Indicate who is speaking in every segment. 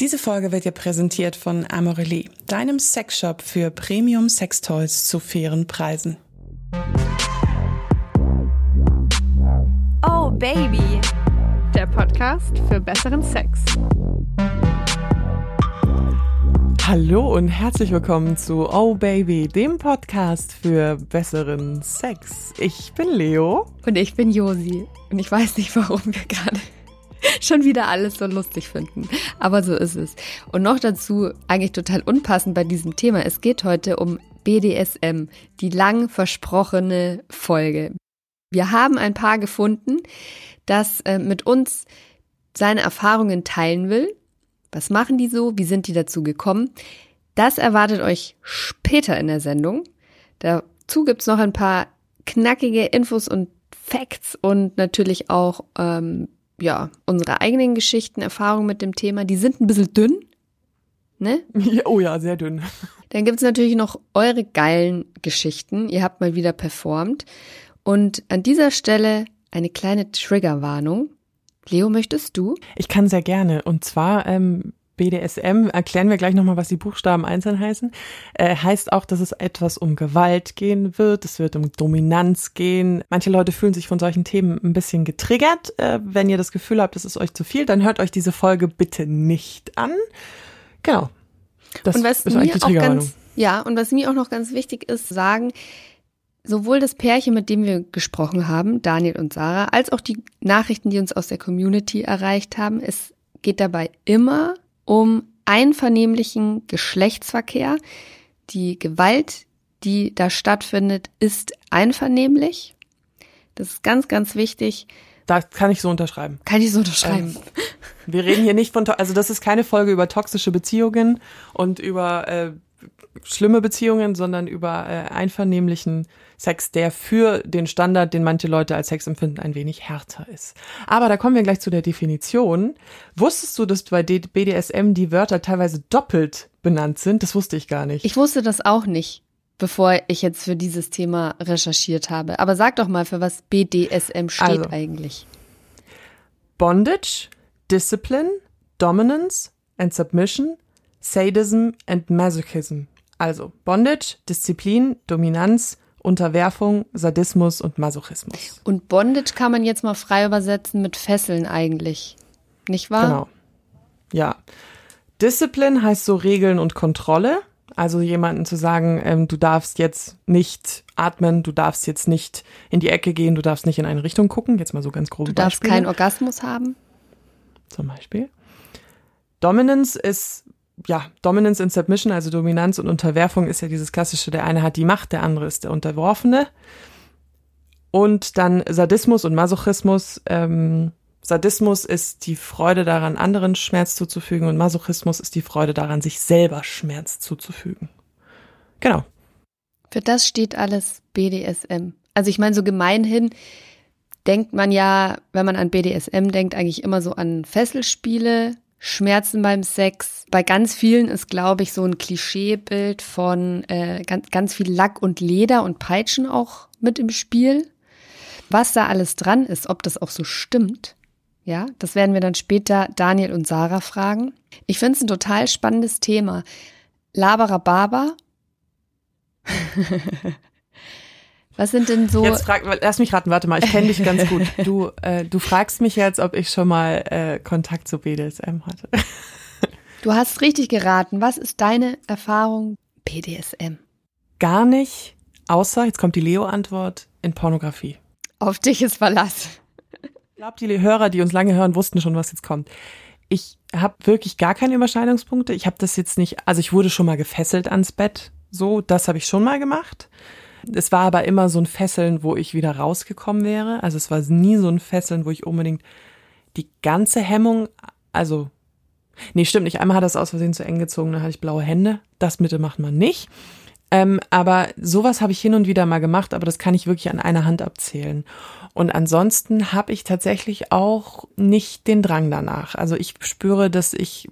Speaker 1: Diese Folge wird dir präsentiert von Amorelie, deinem Sexshop für Premium Sextoys zu fairen Preisen.
Speaker 2: Oh Baby, der Podcast für besseren Sex.
Speaker 1: Hallo und herzlich willkommen zu Oh Baby, dem Podcast für besseren Sex. Ich bin Leo.
Speaker 2: Und ich bin Josi. Und ich weiß nicht, warum wir gerade schon wieder alles so lustig finden. Aber so ist es. Und noch dazu eigentlich total unpassend bei diesem Thema. Es geht heute um BDSM, die lang versprochene Folge. Wir haben ein Paar gefunden, das äh, mit uns seine Erfahrungen teilen will. Was machen die so? Wie sind die dazu gekommen? Das erwartet euch später in der Sendung. Dazu gibt's noch ein paar knackige Infos und Facts und natürlich auch ähm, ja, unsere eigenen Geschichten, Erfahrungen mit dem Thema, die sind ein bisschen dünn. Ne?
Speaker 1: Ja, oh ja, sehr dünn.
Speaker 2: Dann gibt's natürlich noch eure geilen Geschichten. Ihr habt mal wieder performt. Und an dieser Stelle eine kleine Triggerwarnung. Leo, möchtest du?
Speaker 1: Ich kann sehr gerne. Und zwar ähm, BDSM, erklären wir gleich nochmal, was die Buchstaben einzeln heißen, äh, heißt auch, dass es etwas um Gewalt gehen wird, es wird um Dominanz gehen. Manche Leute fühlen sich von solchen Themen ein bisschen getriggert. Äh, wenn ihr das Gefühl habt, es ist euch zu viel, dann hört euch diese Folge bitte nicht an. Genau.
Speaker 2: Das und was ist mir die auch ganz, Ja, und was mir auch noch ganz wichtig ist, sagen, sowohl das Pärchen, mit dem wir gesprochen haben, Daniel und Sarah, als auch die Nachrichten, die uns aus der Community erreicht haben, es geht dabei immer um einvernehmlichen Geschlechtsverkehr. Die Gewalt, die da stattfindet, ist einvernehmlich. Das ist ganz, ganz wichtig.
Speaker 1: Da kann ich so unterschreiben.
Speaker 2: Kann ich so unterschreiben. Ähm,
Speaker 1: wir reden hier nicht von, also das ist keine Folge über toxische Beziehungen und über äh, schlimme Beziehungen, sondern über äh, einvernehmlichen Sex, der für den Standard, den manche Leute als Sex empfinden, ein wenig härter ist. Aber da kommen wir gleich zu der Definition. Wusstest du, dass bei BDSM die Wörter teilweise doppelt benannt sind? Das wusste ich gar nicht.
Speaker 2: Ich wusste das auch nicht, bevor ich jetzt für dieses Thema recherchiert habe. Aber sag doch mal, für was BDSM steht also, eigentlich.
Speaker 1: Bondage, Discipline, Dominance and Submission, Sadism and Masochism. Also Bondage, Disziplin, Dominanz, Unterwerfung, Sadismus und Masochismus.
Speaker 2: Und Bondage kann man jetzt mal frei übersetzen mit Fesseln eigentlich. Nicht wahr?
Speaker 1: Genau. Ja. Discipline heißt so Regeln und Kontrolle. Also jemanden zu sagen, ähm, du darfst jetzt nicht atmen, du darfst jetzt nicht in die Ecke gehen, du darfst nicht in eine Richtung gucken. Jetzt mal so ganz grob.
Speaker 2: Du darfst Beispiele. keinen Orgasmus haben.
Speaker 1: Zum Beispiel. Dominance ist ja, Dominance and Submission, also Dominanz und Unterwerfung ist ja dieses klassische, der eine hat die Macht, der andere ist der Unterworfene. Und dann Sadismus und Masochismus. Ähm, Sadismus ist die Freude daran, anderen Schmerz zuzufügen und Masochismus ist die Freude daran, sich selber Schmerz zuzufügen. Genau.
Speaker 2: Für das steht alles BDSM. Also ich meine, so gemeinhin denkt man ja, wenn man an BDSM denkt, eigentlich immer so an Fesselspiele, Schmerzen beim Sex. Bei ganz vielen ist, glaube ich, so ein Klischeebild von äh, ganz, ganz viel Lack und Leder und Peitschen auch mit im Spiel. Was da alles dran ist, ob das auch so stimmt, ja, das werden wir dann später Daniel und Sarah fragen. Ich finde es ein total spannendes Thema. Laberer Barber. Was sind denn so?
Speaker 1: Jetzt frag, lass mich raten, warte mal, ich kenne dich ganz gut. Du, äh, du fragst mich jetzt, ob ich schon mal äh, Kontakt zu BDSM hatte.
Speaker 2: Du hast richtig geraten. Was ist deine Erfahrung BDSM?
Speaker 1: Gar nicht, außer, jetzt kommt die Leo-Antwort, in Pornografie.
Speaker 2: Auf dich ist Verlass.
Speaker 1: Ich glaube, die Hörer, die uns lange hören, wussten schon, was jetzt kommt. Ich habe wirklich gar keine Überschneidungspunkte. Ich habe das jetzt nicht, also ich wurde schon mal gefesselt ans Bett. So, das habe ich schon mal gemacht. Es war aber immer so ein Fesseln, wo ich wieder rausgekommen wäre. Also es war nie so ein Fesseln, wo ich unbedingt die ganze Hemmung, also, nee, stimmt nicht. Einmal hat das aus Versehen zu eng gezogen, dann hatte ich blaue Hände. Das Mitte macht man nicht. Ähm, aber sowas habe ich hin und wieder mal gemacht, aber das kann ich wirklich an einer Hand abzählen. Und ansonsten habe ich tatsächlich auch nicht den Drang danach. Also ich spüre, dass ich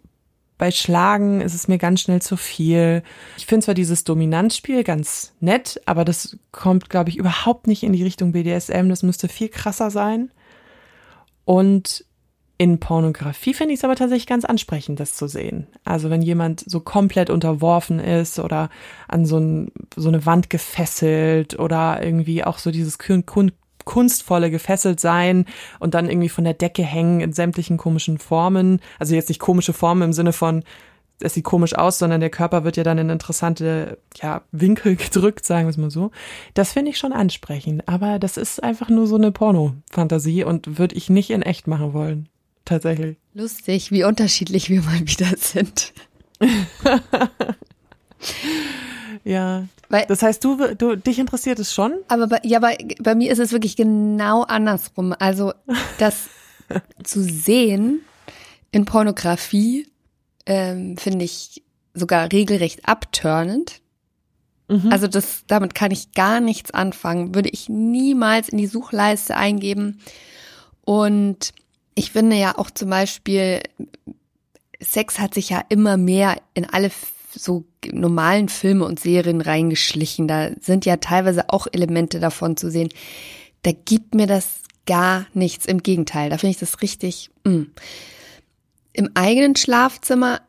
Speaker 1: bei Schlagen ist es mir ganz schnell zu viel. Ich finde zwar dieses Dominanzspiel ganz nett, aber das kommt, glaube ich, überhaupt nicht in die Richtung BDSM. Das müsste viel krasser sein. Und In Pornografie finde ich es aber tatsächlich ganz ansprechend, das zu sehen. Also wenn jemand so komplett unterworfen ist oder an so, ein, so eine Wand gefesselt oder irgendwie auch so dieses kunstvolle gefesselt sein und dann irgendwie von der Decke hängen in sämtlichen komischen Formen. Also jetzt nicht komische Formen im Sinne von, es sieht komisch aus, sondern der Körper wird ja dann in interessante ja, Winkel gedrückt, sagen wir es mal so. Das finde ich schon ansprechend, aber das ist einfach nur so eine Porno-Fantasie und würde ich nicht in echt machen wollen tatsächlich.
Speaker 2: Lustig, wie unterschiedlich wir mal wieder sind.
Speaker 1: ja. Weil, das heißt, du, du, dich interessiert es schon?
Speaker 2: Aber bei, ja, bei, bei mir ist es wirklich genau andersrum. Also, das zu sehen in Pornografie ähm, finde ich sogar regelrecht abturnend. Mhm. Also das, damit kann ich gar nichts anfangen. Würde ich niemals in die Suchleiste eingeben. Und ich finde ja auch zum Beispiel, Sex hat sich ja immer mehr in alle so normalen Filme und Serien reingeschlichen. Da sind ja teilweise auch Elemente davon zu sehen. Da gibt mir das gar nichts. Im Gegenteil, da finde ich das richtig. Mh. Mm. Im eigenen Schlafzimmer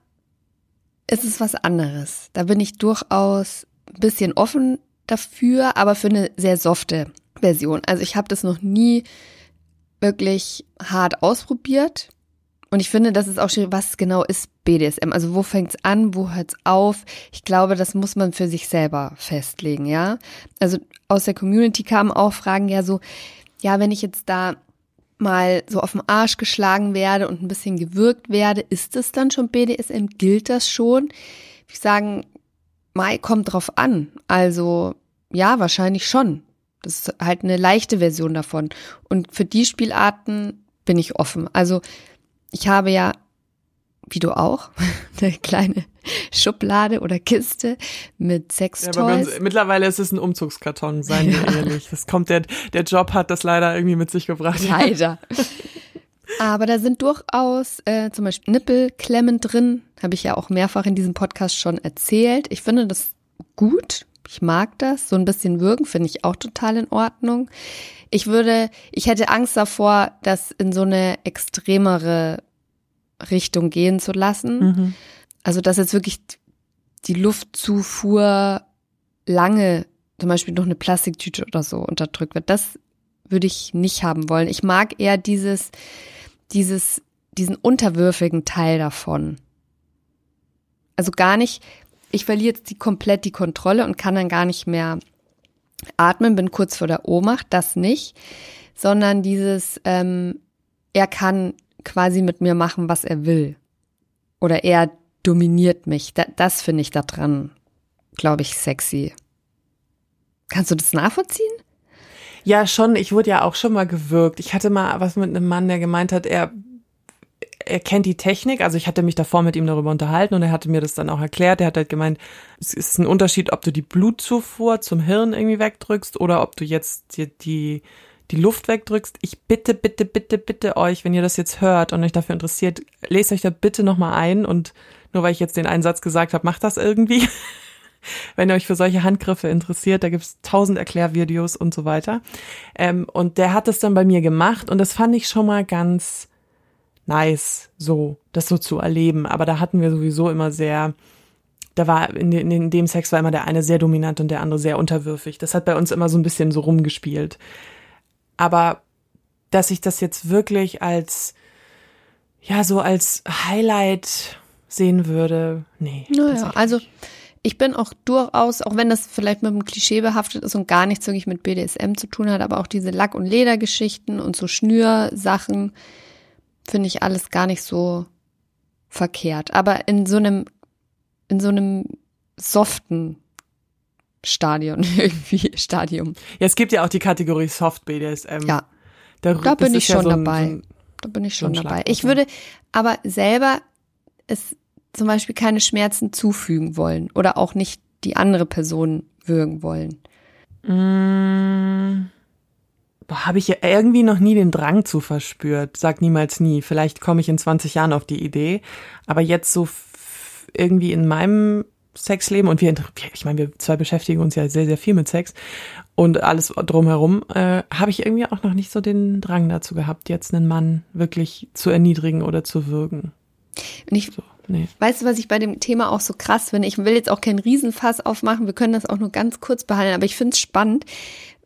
Speaker 2: ist es was anderes. Da bin ich durchaus ein bisschen offen dafür, aber für eine sehr softe Version. Also ich habe das noch nie wirklich hart ausprobiert. Und ich finde, das ist auch schwierig, was genau ist BDSM? Also wo fängt's an, wo hört's auf? Ich glaube, das muss man für sich selber festlegen, ja. Also aus der Community kamen auch Fragen ja so, ja, wenn ich jetzt da mal so auf den Arsch geschlagen werde und ein bisschen gewürgt werde, ist es dann schon BDSM? Gilt das schon? Ich sagen, Mai kommt drauf an. Also ja, wahrscheinlich schon. Das ist halt eine leichte Version davon. Und für die Spielarten bin ich offen. Also ich habe ja, wie du auch, eine kleine Schublade oder Kiste mit Sextoys. Ja, aber uns,
Speaker 1: mittlerweile ist es ein Umzugskarton, seien wir ja. ehrlich. Das kommt der, der Job hat das leider irgendwie mit sich gebracht.
Speaker 2: Leider. Aber da sind durchaus äh, zum Beispiel Nippelklemmen drin, habe ich ja auch mehrfach in diesem Podcast schon erzählt. Ich finde das gut. Ich mag das. So ein bisschen würgen finde ich auch total in Ordnung. Ich würde, ich hätte Angst davor, das in so eine extremere Richtung gehen zu lassen. Mhm. Also, dass jetzt wirklich die Luftzufuhr lange, zum Beispiel durch eine Plastiktüte oder so unterdrückt wird. Das würde ich nicht haben wollen. Ich mag eher dieses, dieses, diesen unterwürfigen Teil davon. Also gar nicht, ich verliere jetzt die, komplett die Kontrolle und kann dann gar nicht mehr atmen, bin kurz vor der Ohnmacht, das nicht, sondern dieses, ähm, er kann quasi mit mir machen, was er will. Oder er dominiert mich. Da, das finde ich da dran, glaube ich, sexy. Kannst du das nachvollziehen?
Speaker 1: Ja, schon. Ich wurde ja auch schon mal gewürgt. Ich hatte mal was mit einem Mann, der gemeint hat, er er kennt die Technik, also ich hatte mich davor mit ihm darüber unterhalten und er hatte mir das dann auch erklärt. Er hat halt gemeint, es ist ein Unterschied, ob du die Blutzufuhr zum Hirn irgendwie wegdrückst oder ob du jetzt die, die, die Luft wegdrückst. Ich bitte, bitte, bitte, bitte euch, wenn ihr das jetzt hört und euch dafür interessiert, lest euch da bitte nochmal ein und nur weil ich jetzt den einen Satz gesagt habe, macht das irgendwie. wenn ihr euch für solche Handgriffe interessiert, da gibt's tausend Erklärvideos und so weiter. Ähm, und der hat das dann bei mir gemacht und das fand ich schon mal ganz nice, so, das so zu erleben. Aber da hatten wir sowieso immer sehr, da war in, in, in dem Sex war immer der eine sehr dominant und der andere sehr unterwürfig. Das hat bei uns immer so ein bisschen so rumgespielt. Aber dass ich das jetzt wirklich als, ja, so als Highlight sehen würde, nee.
Speaker 2: Naja, also ich bin auch durchaus, auch wenn das vielleicht mit einem Klischee behaftet ist und gar nichts wirklich mit BDSM zu tun hat, aber auch diese Lack- und Ledergeschichten und so Schnürsachen, finde ich alles gar nicht so verkehrt. Aber in so einem, in so einem soften Stadion irgendwie, Stadium.
Speaker 1: Ja, es gibt ja auch die Kategorie Soft BDSM.
Speaker 2: Ja. Da, da bin ich schon ja so ein, dabei. So ein, da bin ich schon so dabei. Ich würde aber selber es zum Beispiel keine Schmerzen zufügen wollen oder auch nicht die andere Person würgen wollen.
Speaker 1: Mmh habe ich ja irgendwie noch nie den Drang zu verspürt. Sag niemals nie. Vielleicht komme ich in 20 Jahren auf die Idee. Aber jetzt so irgendwie in meinem Sexleben und wir, ich meine, wir zwei beschäftigen uns ja sehr, sehr viel mit Sex und alles drumherum, äh, habe ich irgendwie auch noch nicht so den Drang dazu gehabt, jetzt einen Mann wirklich zu erniedrigen oder zu würgen.
Speaker 2: Und ich, so, nee. weißt du, was ich bei dem Thema auch so krass finde? Ich will jetzt auch keinen Riesenfass aufmachen, wir können das auch nur ganz kurz behandeln, aber ich finde es spannend.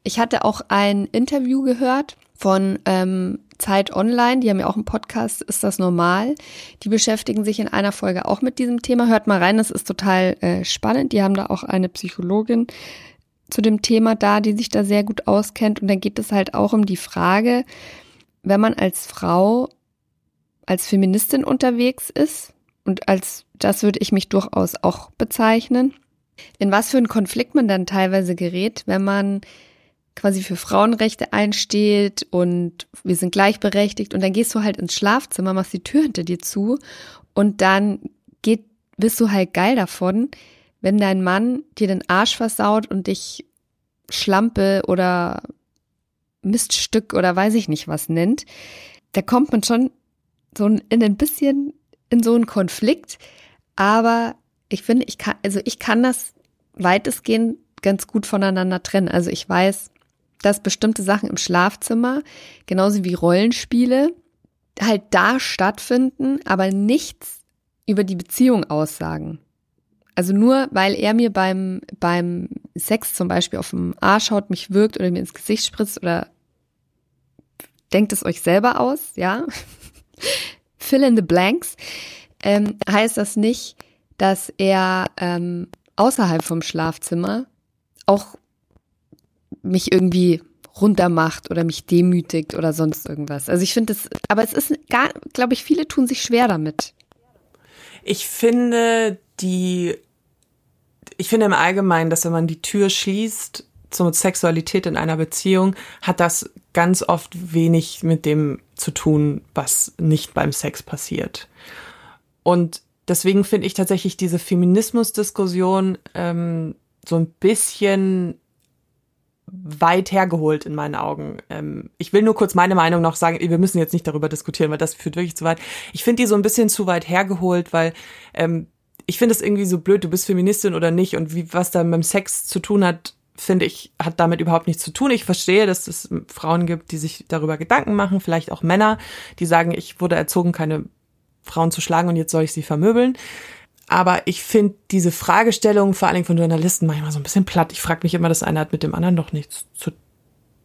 Speaker 2: Ich hatte auch ein Interview gehört von ähm, Zeit Online, die haben ja auch einen Podcast, ist das normal? Die beschäftigen sich in einer Folge auch mit diesem Thema. Hört mal rein, das ist total äh, spannend. Die haben da auch eine Psychologin zu dem Thema da, die sich da sehr gut auskennt. Und dann geht es halt auch um die Frage, wenn man als Frau, als Feministin unterwegs ist, und als das würde ich mich durchaus auch bezeichnen, in was für einen Konflikt man dann teilweise gerät, wenn man quasi für Frauenrechte einsteht und wir sind gleichberechtigt. Und dann gehst du halt ins Schlafzimmer, machst die Tür hinter dir zu und dann geht, bist du halt geil davon, wenn dein Mann dir den Arsch versaut und dich Schlampe oder Miststück oder weiß ich nicht was nennt, da kommt man schon so in ein bisschen in so einen Konflikt, aber ich finde, ich kann, also ich kann das weitestgehend ganz gut voneinander trennen. Also ich weiß, dass bestimmte Sachen im Schlafzimmer, genauso wie Rollenspiele, halt da stattfinden, aber nichts über die Beziehung aussagen. Also nur weil er mir beim, beim Sex zum Beispiel auf dem Arsch haut, mich wirkt oder mir ins Gesicht spritzt oder denkt es euch selber aus, ja. Fill in the blanks. Ähm, heißt das nicht, dass er ähm, außerhalb vom Schlafzimmer auch mich irgendwie runtermacht oder mich demütigt oder sonst irgendwas. Also ich finde es, aber es ist gar, glaube ich, viele tun sich schwer damit.
Speaker 1: Ich finde die, ich finde im Allgemeinen, dass wenn man die Tür schließt zur Sexualität in einer Beziehung, hat das ganz oft wenig mit dem zu tun, was nicht beim Sex passiert. Und deswegen finde ich tatsächlich diese Feminismus-Diskussion ähm, so ein bisschen weit hergeholt in meinen Augen. Ähm, ich will nur kurz meine Meinung noch sagen, wir müssen jetzt nicht darüber diskutieren, weil das führt wirklich zu weit. Ich finde die so ein bisschen zu weit hergeholt, weil ähm, ich finde es irgendwie so blöd, du bist Feministin oder nicht und wie was da mit dem Sex zu tun hat, finde ich, hat damit überhaupt nichts zu tun. Ich verstehe, dass es Frauen gibt, die sich darüber Gedanken machen, vielleicht auch Männer, die sagen, ich wurde erzogen, keine Frauen zu schlagen und jetzt soll ich sie vermöbeln. Aber ich finde diese Fragestellung, vor Dingen von Journalisten, manchmal so ein bisschen platt. Ich frage mich immer, das eine hat mit dem anderen doch nichts zu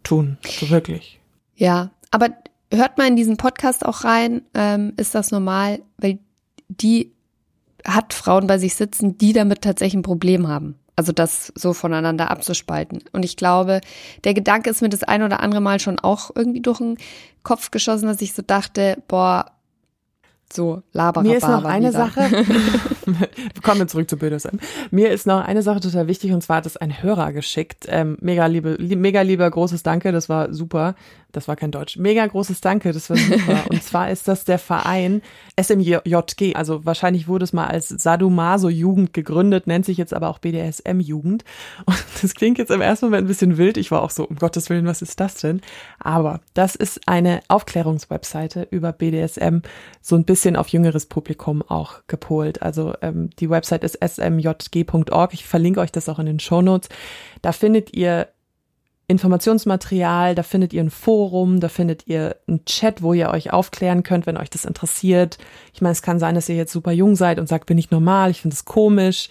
Speaker 1: tun. So wirklich.
Speaker 2: Ja, aber hört mal in diesen Podcast auch rein. Ähm, ist das normal? Weil die hat Frauen bei sich sitzen, die damit tatsächlich ein Problem haben. Also das so voneinander abzuspalten. Und ich glaube, der Gedanke ist mir das ein oder andere Mal schon auch irgendwie durch den Kopf geschossen, dass ich so dachte, boah, so laber
Speaker 1: Mir ist noch eine wieder. Sache. Kommen wir zurück zu BDSM. Mir ist noch eine Sache total wichtig und zwar hat es ein Hörer geschickt. Ähm, mega liebe, mega lieber großes Danke, das war super. Das war kein Deutsch. Mega großes Danke, das war super. und zwar ist das der Verein SMJG. Also wahrscheinlich wurde es mal als Sadomaso-Jugend gegründet, nennt sich jetzt aber auch BDSM-Jugend. Und das klingt jetzt im ersten Moment ein bisschen wild. Ich war auch so, um Gottes Willen, was ist das denn? Aber das ist eine Aufklärungswebseite über BDSM, so ein bisschen auf jüngeres Publikum auch gepolt. Also ähm, die Website ist smjg.org. Ich verlinke euch das auch in den Show Notes. Da findet ihr Informationsmaterial, da findet ihr ein Forum, da findet ihr einen Chat, wo ihr euch aufklären könnt, wenn euch das interessiert. Ich meine, es kann sein, dass ihr jetzt super jung seid und sagt, bin ich normal, ich finde es komisch.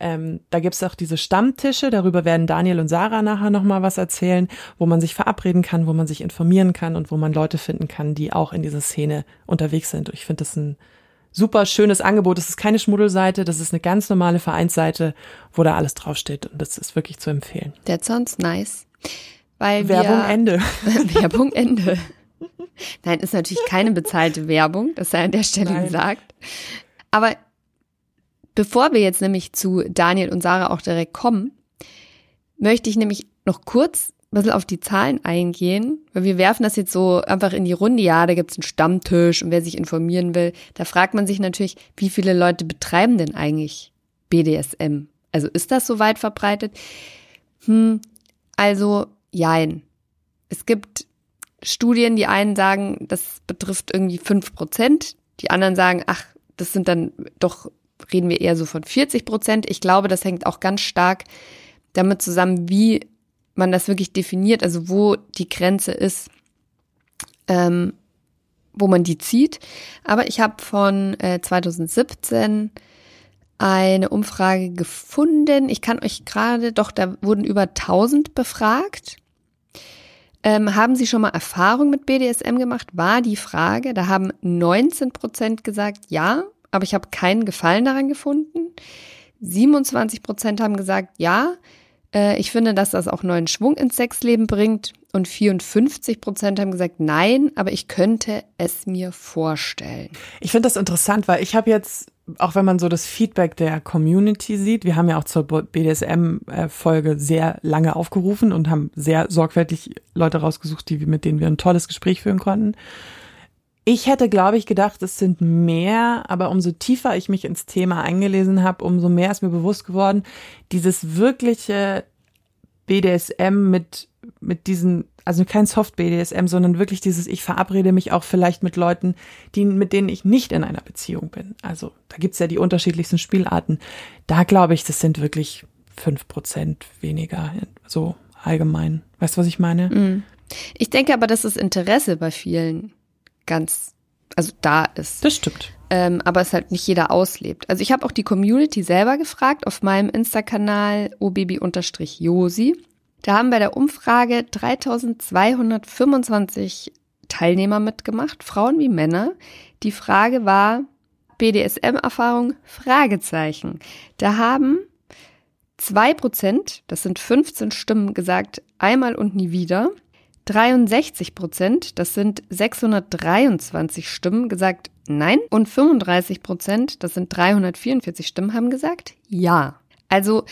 Speaker 1: Ähm, da gibt's auch diese Stammtische, darüber werden Daniel und Sarah nachher nochmal was erzählen, wo man sich verabreden kann, wo man sich informieren kann und wo man Leute finden kann, die auch in dieser Szene unterwegs sind. Ich finde das ein super schönes Angebot. Das ist keine Schmuddelseite, das ist eine ganz normale Vereinsseite, wo da alles draufsteht und das ist wirklich zu empfehlen.
Speaker 2: That sounds nice. Weil
Speaker 1: Werbung
Speaker 2: wir,
Speaker 1: Ende.
Speaker 2: Werbung Ende. Nein, ist natürlich keine bezahlte Werbung, das sei an der Stelle Nein. gesagt. Aber bevor wir jetzt nämlich zu Daniel und Sarah auch direkt kommen, möchte ich nämlich noch kurz ein bisschen auf die Zahlen eingehen, weil wir werfen das jetzt so einfach in die Runde. Ja, da gibt's einen Stammtisch und wer sich informieren will, da fragt man sich natürlich, wie viele Leute betreiben denn eigentlich BDSM? Also ist das so weit verbreitet? Hm, also jein. Es gibt Studien, die einen sagen, das betrifft irgendwie fünf Prozent, die anderen sagen, ach, das sind dann doch reden wir eher so von 40 Prozent. Ich glaube, das hängt auch ganz stark damit zusammen, wie man das wirklich definiert, also wo die Grenze ist, ähm, wo man die zieht. Aber ich habe von äh, 2017 eine Umfrage gefunden. Ich kann euch gerade, doch, da wurden über 1000 befragt. Ähm, haben Sie schon mal Erfahrung mit BDSM gemacht? War die Frage. Da haben 19 Prozent gesagt, ja, aber ich habe keinen Gefallen daran gefunden. 27 Prozent haben gesagt, ja, äh, ich finde, dass das auch neuen Schwung ins Sexleben bringt. Und 54 Prozent haben gesagt, nein, aber ich könnte es mir vorstellen.
Speaker 1: Ich finde das interessant, weil ich habe jetzt, auch wenn man so das Feedback der Community sieht, wir haben ja auch zur BDSM-Folge sehr lange aufgerufen und haben sehr sorgfältig Leute rausgesucht, die, mit denen wir ein tolles Gespräch führen konnten. Ich hätte, glaube ich, gedacht, es sind mehr, aber umso tiefer ich mich ins Thema eingelesen habe, umso mehr ist mir bewusst geworden, dieses wirkliche BDSM mit, mit diesen, also kein Soft-BDSM, sondern wirklich dieses, ich verabrede mich auch vielleicht mit Leuten, die, mit denen ich nicht in einer Beziehung bin. Also da gibt's ja die unterschiedlichsten Spielarten. Da glaube ich, das sind wirklich fünf Prozent weniger, so allgemein. Weißt du, was ich meine?
Speaker 2: Mm. Ich denke aber, dass das Interesse bei vielen ganz, also da ist.
Speaker 1: Das stimmt.
Speaker 2: Ähm, aber es halt nicht jeder auslebt. Also ich habe auch die Community selber gefragt auf meinem Insta-Kanal obaby-josi. Da haben bei der Umfrage 3225 Teilnehmer mitgemacht, Frauen wie Männer. Die Frage war BDSM-Erfahrung? Fragezeichen. Da haben zwei Prozent, das sind 15 Stimmen, gesagt, einmal und nie wieder. 63 Prozent, das sind 623 Stimmen, gesagt nein. Und 35 Prozent, das sind 344 Stimmen, haben gesagt ja. Also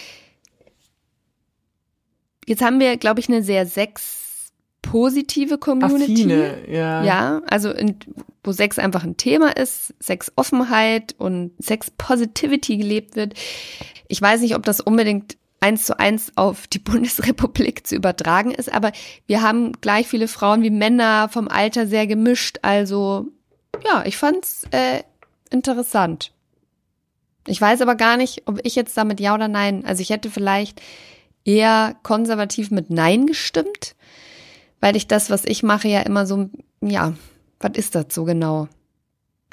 Speaker 2: jetzt haben wir, glaube ich, eine sehr sex positive Community.
Speaker 1: Affine, ja.
Speaker 2: Ja, also in, wo Sex einfach ein Thema ist, Sexoffenheit und Sex Positivity gelebt wird. Ich weiß nicht, ob das unbedingt eins zu eins auf die Bundesrepublik zu übertragen ist, aber wir haben gleich viele Frauen wie Männer vom Alter sehr gemischt. Also ja, ich fand's äh, interessant. Ich weiß aber gar nicht, ob ich jetzt damit ja oder nein. Also ich hätte vielleicht eher konservativ mit Nein gestimmt, weil ich das, was ich mache, ja immer so, ja, was ist das so genau?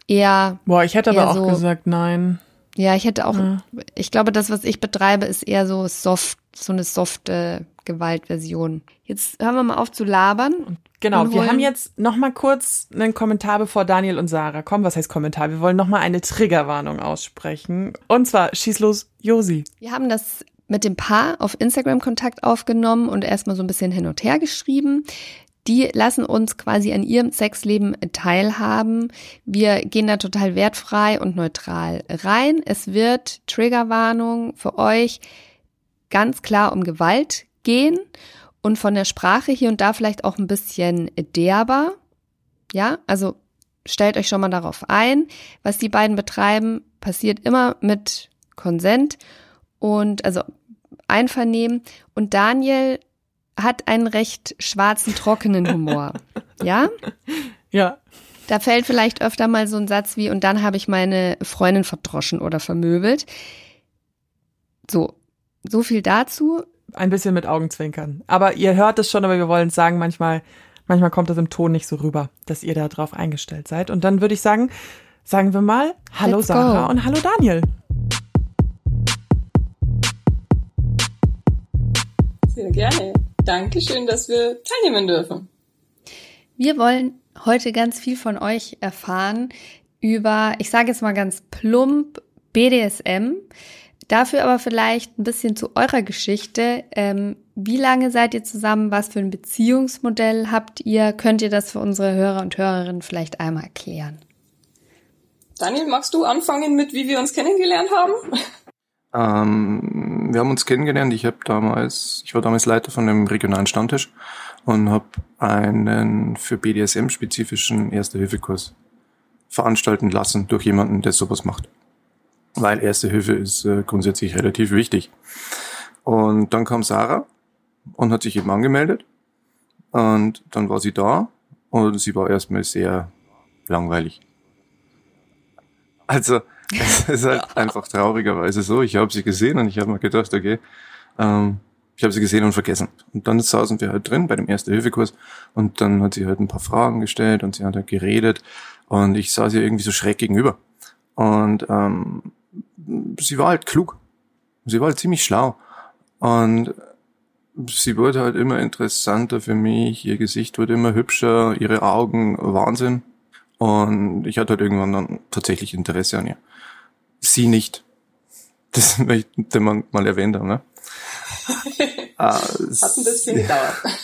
Speaker 2: Eher.
Speaker 1: Boah, ich hätte aber auch so, gesagt Nein.
Speaker 2: Ja, ich hätte auch, ja. ich glaube, das, was ich betreibe, ist eher so soft, so eine softe Gewaltversion. Jetzt hören wir mal auf zu labern.
Speaker 1: Genau, wir haben jetzt noch mal kurz einen Kommentar bevor Daniel und Sarah kommen. Was heißt Kommentar? Wir wollen noch mal eine Triggerwarnung aussprechen. Und zwar schieß los, Josi.
Speaker 2: Wir haben das mit dem Paar auf Instagram Kontakt aufgenommen und erstmal so ein bisschen hin und her geschrieben. Die lassen uns quasi an ihrem Sexleben teilhaben. Wir gehen da total wertfrei und neutral rein. Es wird Triggerwarnung für euch ganz klar um Gewalt gehen und von der Sprache hier und da vielleicht auch ein bisschen derber. Ja, also stellt euch schon mal darauf ein. Was die beiden betreiben, passiert immer mit Konsent und also Einvernehmen. Und Daniel hat einen recht schwarzen, trockenen Humor. ja?
Speaker 1: Ja.
Speaker 2: Da fällt vielleicht öfter mal so ein Satz wie, und dann habe ich meine Freundin verdroschen oder vermöbelt. So, so viel dazu.
Speaker 1: Ein bisschen mit Augenzwinkern. Aber ihr hört es schon, aber wir wollen sagen, manchmal, manchmal kommt das im Ton nicht so rüber, dass ihr da drauf eingestellt seid. Und dann würde ich sagen, sagen wir mal, hallo Let's Sarah go. und hallo Daniel.
Speaker 3: Sehr gerne. Dankeschön, dass wir teilnehmen dürfen.
Speaker 2: Wir wollen heute ganz viel von euch erfahren über, ich sage jetzt mal ganz plump, BDSM. Dafür aber vielleicht ein bisschen zu eurer Geschichte. Ähm, wie lange seid ihr zusammen? Was für ein Beziehungsmodell habt ihr? Könnt ihr das für unsere Hörer und Hörerinnen vielleicht einmal erklären?
Speaker 3: Daniel, magst du anfangen mit, wie wir uns kennengelernt haben?
Speaker 4: Ähm, wir haben uns kennengelernt. Ich habe damals, ich war damals Leiter von einem regionalen Stammtisch und habe einen für BDSM spezifischen Erste-Hilfe-Kurs veranstalten lassen durch jemanden, der sowas macht. Weil Erste Hilfe ist äh, grundsätzlich relativ wichtig. Und dann kam Sarah und hat sich eben angemeldet. Und dann war sie da und sie war erstmal sehr langweilig. Also, Es ist halt einfach traurigerweise so. Ich habe sie gesehen und ich habe mir gedacht, okay, ähm, ich habe sie gesehen und vergessen. Und dann saßen wir halt drin bei dem Erste-Hilfe-Kurs und dann hat sie halt ein paar Fragen gestellt und sie hat halt geredet und ich sah sie irgendwie so schräg gegenüber. Und ähm, sie war halt klug. Sie war halt ziemlich schlau. Und sie wurde halt immer interessanter für mich, ihr Gesicht wurde immer hübscher, ihre Augen Wahnsinn. Und ich hatte halt irgendwann dann tatsächlich Interesse an ihr. Sie nicht. Das möchte man mal erwähnt haben, ne?
Speaker 3: ah, Hat ein bisschen gedauert.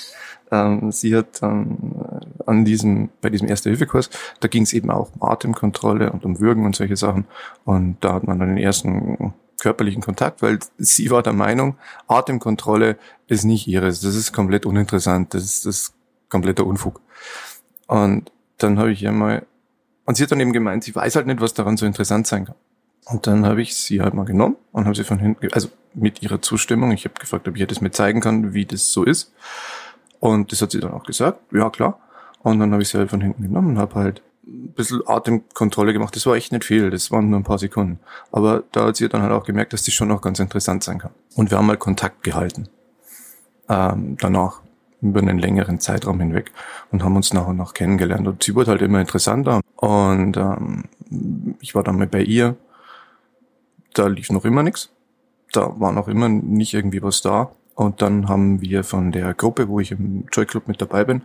Speaker 4: Ähm, sie hat dann äh, an diesem, bei diesem Erste-Hilfe-Kurs, da ging es eben auch um Atemkontrolle und um Würgen und solche Sachen. Und da hat man dann den ersten körperlichen Kontakt, weil sie war der Meinung, Atemkontrolle ist nicht ihres, das ist komplett uninteressant, das ist, das ist kompletter Unfug. Und dann habe ich ihr mal, und sie hat dann eben gemeint, sie weiß halt nicht, was daran so interessant sein kann. Und dann habe ich sie halt mal genommen und habe sie von hinten, also mit ihrer Zustimmung, ich habe gefragt, ob ich ihr das mit zeigen kann, wie das so ist. Und das hat sie dann auch gesagt, ja klar. Und dann habe ich sie halt von hinten genommen und habe halt ein bisschen Atemkontrolle gemacht. Das war echt nicht viel, das waren nur ein paar Sekunden. Aber da hat sie dann halt auch gemerkt, dass die schon noch ganz interessant sein kann. Und wir haben mal Kontakt gehalten. Ähm, danach über einen längeren Zeitraum hinweg und haben uns nach und nach kennengelernt. Und sie wurde halt immer interessanter. Und ähm, ich war dann mal bei ihr. Da lief noch immer nichts. Da war noch immer nicht irgendwie was da. Und dann haben wir von der Gruppe, wo ich im Joy Club mit dabei bin,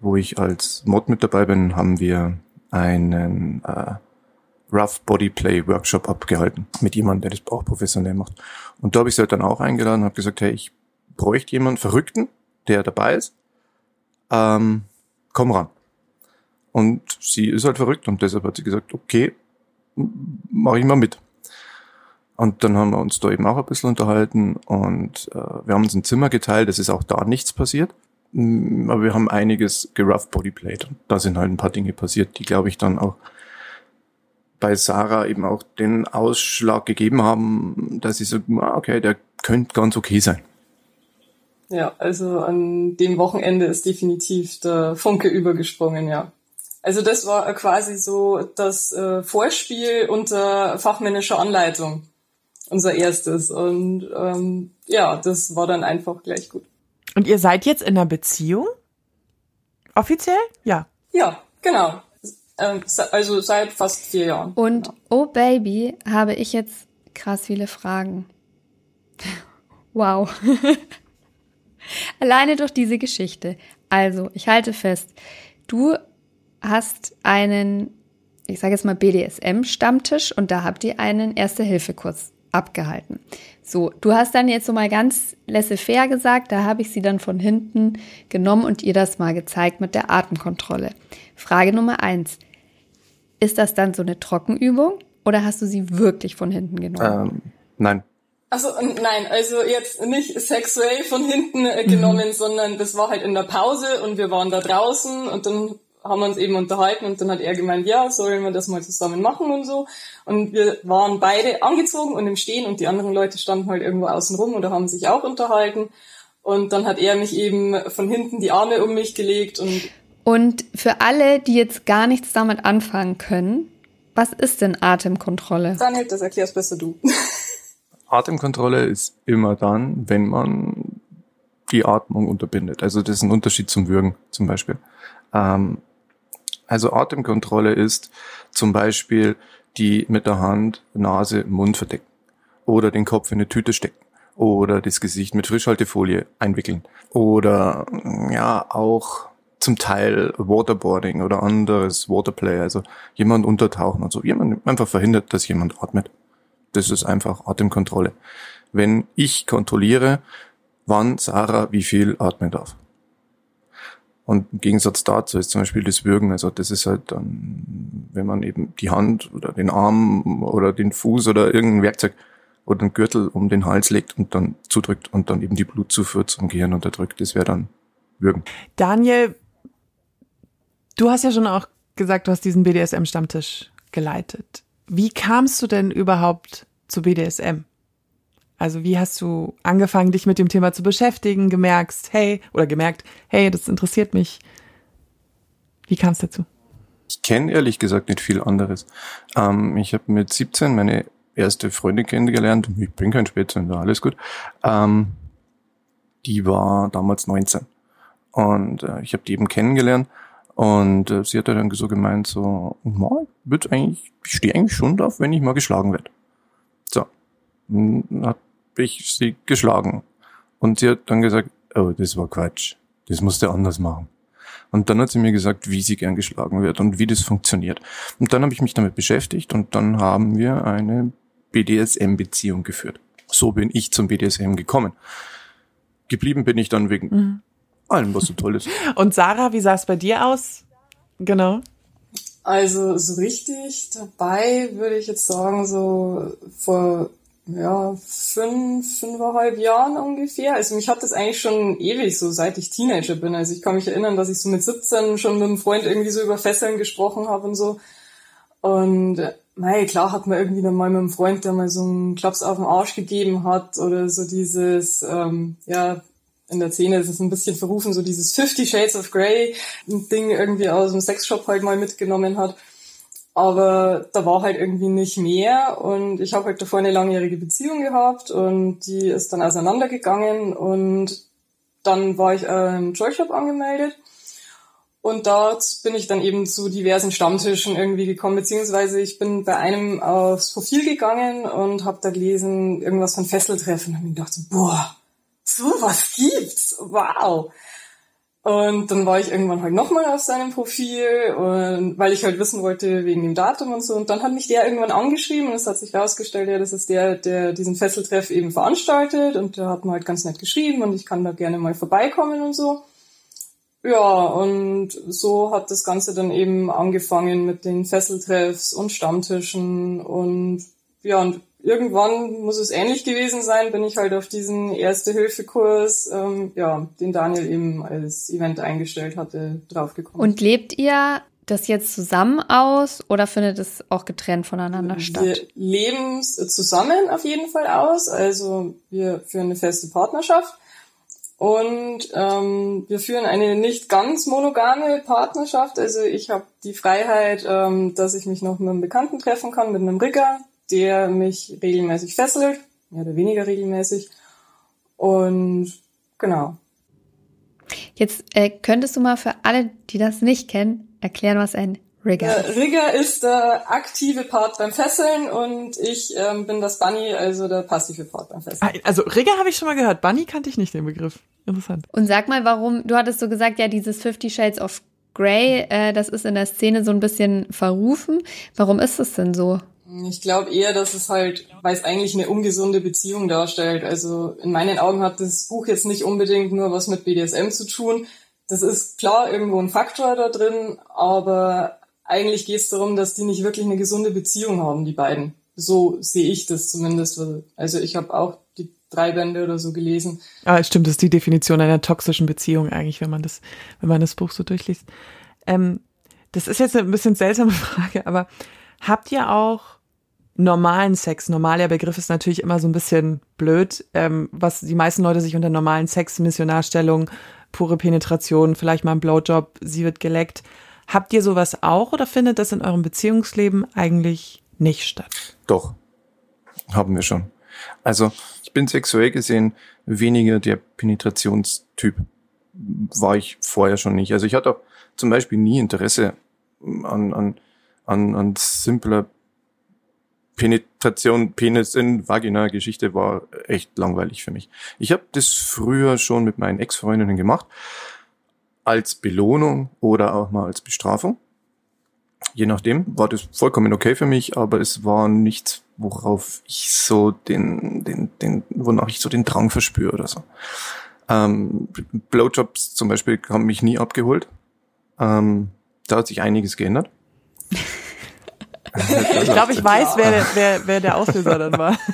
Speaker 4: wo ich als Mod mit dabei bin, haben wir einen äh, Rough Body Play Workshop abgehalten mit jemandem, der das auch professionell macht. Und da habe ich sie halt dann auch eingeladen und habe gesagt, hey, ich bräuchte jemanden Verrückten, der dabei ist. Ähm, komm ran. Und sie ist halt verrückt und deshalb hat sie gesagt, okay, mache ich mal mit. Und dann haben wir uns da eben auch ein bisschen unterhalten und äh, wir haben uns ein Zimmer geteilt, es ist auch da nichts passiert. Mm, aber wir haben einiges gerough bodyplayed da sind halt ein paar Dinge passiert, die glaube ich dann auch bei Sarah eben auch den Ausschlag gegeben haben, dass sie so, ah, okay, der könnte ganz okay sein.
Speaker 3: Ja, also an dem Wochenende ist definitiv der Funke übergesprungen, ja. Also das war quasi so das äh, Vorspiel unter fachmännischer Anleitung unser erstes. Und ähm, ja, das war dann einfach gleich gut.
Speaker 1: Und ihr seid jetzt in einer Beziehung? Offiziell? Ja.
Speaker 3: Ja, genau. Ähm, also seit fast vier Jahren.
Speaker 2: Und
Speaker 3: ja.
Speaker 2: oh Baby, habe ich jetzt krass viele Fragen. wow. Alleine durch diese Geschichte. Also, ich halte fest, du hast einen, ich sage jetzt mal BDSM-Stammtisch und da habt ihr einen Erste-Hilfe-Kurs abgehalten. So, du hast dann jetzt so mal ganz laissez-faire gesagt, da habe ich sie dann von hinten genommen und ihr das mal gezeigt mit der Atemkontrolle. Frage Nummer eins. Ist das dann so eine Trockenübung oder hast du sie wirklich von hinten genommen?
Speaker 4: Ähm, nein.
Speaker 3: Also nein, also jetzt nicht sexuell von hinten äh, genommen, mhm. sondern das war halt in der Pause und wir waren da draußen und dann haben wir uns eben unterhalten und dann hat er gemeint, ja, sollen wir das mal zusammen machen und so. Und wir waren beide angezogen und im Stehen und die anderen Leute standen halt irgendwo außen rum oder haben sich auch unterhalten. Und dann hat er mich eben von hinten die Arme um mich gelegt und
Speaker 2: und für alle, die jetzt gar nichts damit anfangen können, was ist denn Atemkontrolle?
Speaker 3: Daniel, das erklärst besser du.
Speaker 4: Atemkontrolle ist immer dann, wenn man die Atmung unterbindet. Also das ist ein Unterschied zum Würgen zum Beispiel. Ähm, also Atemkontrolle ist zum Beispiel die mit der Hand Nase, Mund verdecken oder den Kopf in eine Tüte stecken oder das Gesicht mit Frischhaltefolie einwickeln oder ja auch zum Teil Waterboarding oder anderes Waterplay, also jemand untertauchen und so. Jemand einfach verhindert, dass jemand atmet. Das ist einfach Atemkontrolle. Wenn ich kontrolliere, wann Sarah wie viel atmen darf. Und im Gegensatz dazu ist zum Beispiel das Würgen, also das ist halt dann, wenn man eben die Hand oder den Arm oder den Fuß oder irgendein Werkzeug oder einen Gürtel um den Hals legt und dann zudrückt und dann eben die Blutzufuhr zum Gehirn unterdrückt, das wäre dann Würgen.
Speaker 1: Daniel, du hast ja schon auch gesagt, du hast diesen BDSM-Stammtisch geleitet. Wie kamst du denn überhaupt zu BDSM? Also wie hast du angefangen, dich mit dem Thema zu beschäftigen, gemerkt, hey, oder gemerkt, hey, das interessiert mich. Wie kam es dazu?
Speaker 4: Ich kenne ehrlich gesagt nicht viel anderes. Ähm, ich habe mit 17 meine erste Freundin kennengelernt. Ich bin kein Spätzünder, alles gut. Ähm, die war damals 19. Und äh, ich habe die eben kennengelernt. Und äh, sie hat dann so gemeint, so, ich wird eigentlich, ich stehe eigentlich schon drauf, wenn ich mal geschlagen werde. So. Hab ich sie geschlagen. Und sie hat dann gesagt, oh, das war Quatsch. Das musst du anders machen. Und dann hat sie mir gesagt, wie sie gern geschlagen wird und wie das funktioniert. Und dann habe ich mich damit beschäftigt und dann haben wir eine BDSM-Beziehung geführt. So bin ich zum BDSM gekommen. Geblieben bin ich dann wegen mhm. allem, was so toll ist.
Speaker 1: Und Sarah, wie sah es bei dir aus? Genau.
Speaker 3: Also so richtig dabei würde ich jetzt sagen, so vor ja, fünf, fünfeinhalb Jahren ungefähr. Also mich hat das eigentlich schon ewig so, seit ich Teenager bin. Also ich kann mich erinnern, dass ich so mit 17 schon mit einem Freund irgendwie so über Fesseln gesprochen habe und so. Und mei, klar hat man irgendwie dann mal mit einem Freund, der mal so einen Klaps auf den Arsch gegeben hat oder so dieses, ähm, ja, in der Szene ist es ein bisschen verrufen, so dieses Fifty Shades of Grey Ding irgendwie aus dem Sexshop halt mal mitgenommen hat. Aber da war halt irgendwie nicht mehr. Und ich habe halt davor eine langjährige Beziehung gehabt und die ist dann auseinandergegangen. Und dann war ich äh, im Joyshop angemeldet. Und dort bin ich dann eben zu diversen Stammtischen irgendwie gekommen, beziehungsweise ich bin bei einem aufs Profil gegangen und habe da gelesen, irgendwas von Fesseltreffen. Und ich dachte, boah, sowas gibt's, wow. Und dann war ich irgendwann halt nochmal auf seinem Profil, und, weil ich halt wissen wollte wegen dem Datum und so. Und dann hat mich der irgendwann angeschrieben und es hat sich herausgestellt, ja, das ist der, der diesen Fesseltreff eben veranstaltet. Und der hat mir halt ganz nett geschrieben und ich kann da gerne mal vorbeikommen und so. Ja, und so hat das Ganze dann eben angefangen mit den Fesseltreffs und Stammtischen und ja, und irgendwann muss es ähnlich gewesen sein, bin ich halt auf diesen Erste-Hilfe-Kurs, ähm, ja, den Daniel eben als Event eingestellt hatte, draufgekommen.
Speaker 2: Und lebt ihr das jetzt zusammen aus oder findet es auch getrennt voneinander statt?
Speaker 3: Wir leben zusammen auf jeden Fall aus. Also wir führen eine feste Partnerschaft. Und ähm, wir führen eine nicht ganz monogame Partnerschaft. Also ich habe die Freiheit, ähm, dass ich mich noch mit einem Bekannten treffen kann, mit einem Rigger, der mich regelmäßig fesselt, mehr oder weniger regelmäßig. Und genau.
Speaker 2: Jetzt äh, könntest du mal für alle, die das nicht kennen, erklären, was ein Rigger
Speaker 3: ist. Äh, Rigger ist der aktive Part beim Fesseln und ich ähm, bin das Bunny, also der passive Part beim Fesseln.
Speaker 1: Ah, also Rigger habe ich schon mal gehört, Bunny kannte ich nicht den Begriff. Interessant.
Speaker 2: Und sag mal, warum, du hattest so gesagt, ja, dieses Fifty Shades of Grey, äh, das ist in der Szene so ein bisschen verrufen. Warum ist es denn so?
Speaker 3: Ich glaube eher, dass es halt, weil es eigentlich eine ungesunde Beziehung darstellt. Also in meinen Augen hat das Buch jetzt nicht unbedingt nur was mit BDSM zu tun. Das ist klar irgendwo ein Faktor da drin, aber eigentlich geht es darum, dass die nicht wirklich eine gesunde Beziehung haben, die beiden. So sehe ich das zumindest. Also ich habe auch die drei Bände oder so gelesen.
Speaker 1: Ah, stimmt, das ist die Definition einer toxischen Beziehung eigentlich, wenn man das, wenn man das Buch so durchliest. Ähm, das ist jetzt ein bisschen seltsame Frage, aber habt ihr auch normalen Sex. Normaler Begriff ist natürlich immer so ein bisschen blöd, ähm, was die meisten Leute sich unter normalen Sex, Missionarstellung, pure Penetration, vielleicht mal ein Blowjob, sie wird geleckt. Habt ihr sowas auch oder findet das in eurem Beziehungsleben eigentlich nicht statt?
Speaker 4: Doch, haben wir schon. Also ich bin sexuell gesehen weniger der Penetrationstyp. War ich vorher schon nicht. Also ich hatte auch zum Beispiel nie Interesse an, an, an, an simpler Penetration, Penis in Vagina-Geschichte war echt langweilig für mich. Ich habe das früher schon mit meinen Ex-Freundinnen gemacht, als Belohnung oder auch mal als Bestrafung. Je nachdem war das vollkommen okay für mich, aber es war nichts, worauf ich so den, den, den, wonach ich so den Drang verspüre oder so. Ähm, Blowjobs zum Beispiel haben mich nie abgeholt. Ähm, da hat sich einiges geändert.
Speaker 1: ich glaube, ich weiß, wer, wer, wer der Auslöser dann war.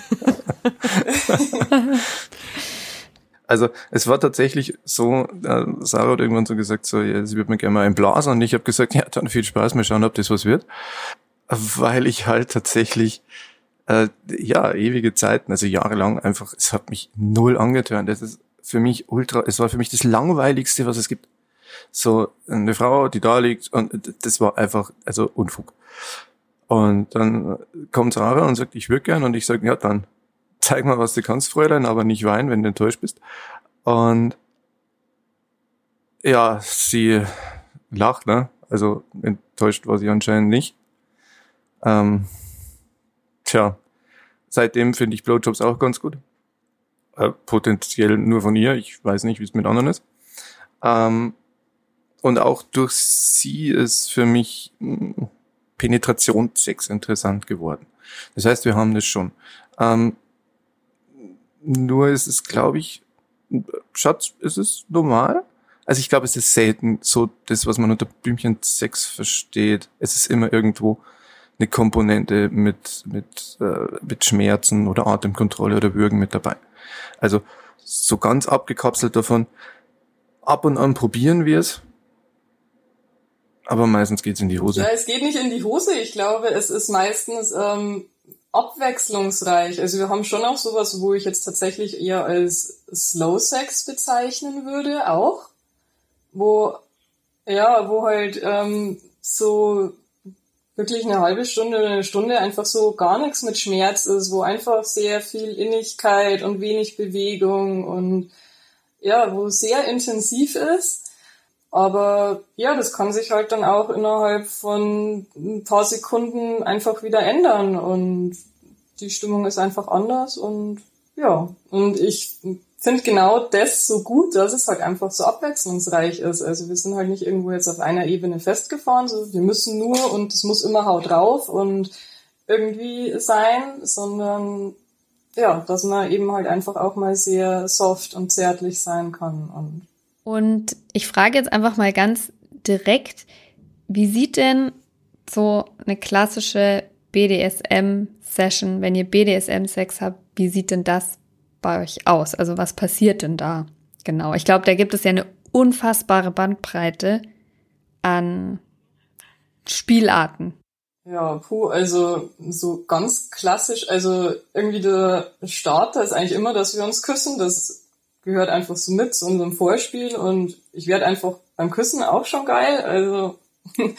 Speaker 4: Also es war tatsächlich so, äh, Sarah hat irgendwann so gesagt, so, ja, sie würde mir gerne mal einblasen und ich habe gesagt, ja, dann viel Spaß, mal schauen, ob das was wird. Weil ich halt tatsächlich, äh, ja, ewige Zeiten, also jahrelang einfach, es hat mich null angetönt. Das ist für mich ultra, es war für mich das langweiligste, was es gibt. So eine Frau, die da liegt und das war einfach, also Unfug. Und dann kommt Sarah und sagt, ich würde gern und ich sage, ja dann zeig mal, was du kannst, Fräulein, aber nicht weinen, wenn du enttäuscht bist. Und ja, sie lacht, ne? Also enttäuscht war sie anscheinend nicht. Ähm, tja, seitdem finde ich Blowjobs auch ganz gut. Äh, potenziell nur von ihr, ich weiß nicht, wie es mit anderen ist. Ähm, und auch durch sie ist für mich hm, Penetrationssex interessant geworden. Das heißt, wir haben das schon. Ähm, nur ist es, glaube ich, Schatz, ist es normal? Also ich glaube, es ist selten so das, was man unter Blümchen Sex versteht. Es ist immer irgendwo eine Komponente mit, mit, äh, mit Schmerzen oder Atemkontrolle oder Würgen mit dabei. Also so ganz abgekapselt davon. Ab und an probieren wir es, aber meistens geht's in die Hose.
Speaker 3: Ja, es geht nicht in die Hose. Ich glaube, es ist meistens ähm, abwechslungsreich. Also wir haben schon auch sowas, wo ich jetzt tatsächlich eher als Slow Sex bezeichnen würde, auch. Wo, ja, wo halt ähm, so wirklich eine halbe Stunde oder eine Stunde einfach so gar nichts mit Schmerz ist, wo einfach sehr viel Innigkeit und wenig Bewegung und ja, wo sehr intensiv ist. Aber ja, das kann sich halt dann auch innerhalb von ein paar Sekunden einfach wieder ändern und die Stimmung ist einfach anders und ja, und ich finde genau das so gut, dass es halt einfach so abwechslungsreich ist. Also wir sind halt nicht irgendwo jetzt auf einer Ebene festgefahren, so wir müssen nur und es muss immer haut drauf und irgendwie sein, sondern ja, dass man eben halt einfach auch mal sehr soft und zärtlich sein kann und
Speaker 2: und ich frage jetzt einfach mal ganz direkt, wie sieht denn so eine klassische BDSM-Session, wenn ihr BDSM-Sex habt, wie sieht denn das bei euch aus? Also was passiert denn da genau? Ich glaube, da gibt es ja eine unfassbare Bandbreite an Spielarten.
Speaker 3: Ja, puh, also so ganz klassisch, also irgendwie der Starter ist eigentlich immer, dass wir uns küssen. Das gehört einfach so mit zu unserem Vorspiel und ich werde einfach beim Küssen auch schon geil. Also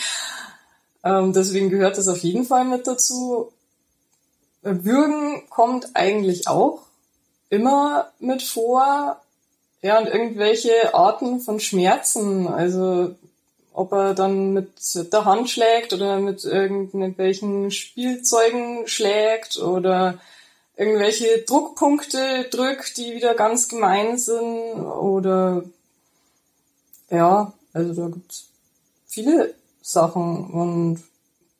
Speaker 3: ähm, deswegen gehört das auf jeden Fall mit dazu. Würgen kommt eigentlich auch immer mit vor. Ja, und irgendwelche Arten von Schmerzen. Also ob er dann mit der Hand schlägt oder mit irgendwelchen Spielzeugen schlägt oder irgendwelche Druckpunkte drückt, die wieder ganz gemein sind oder ja, also da gibt's viele Sachen und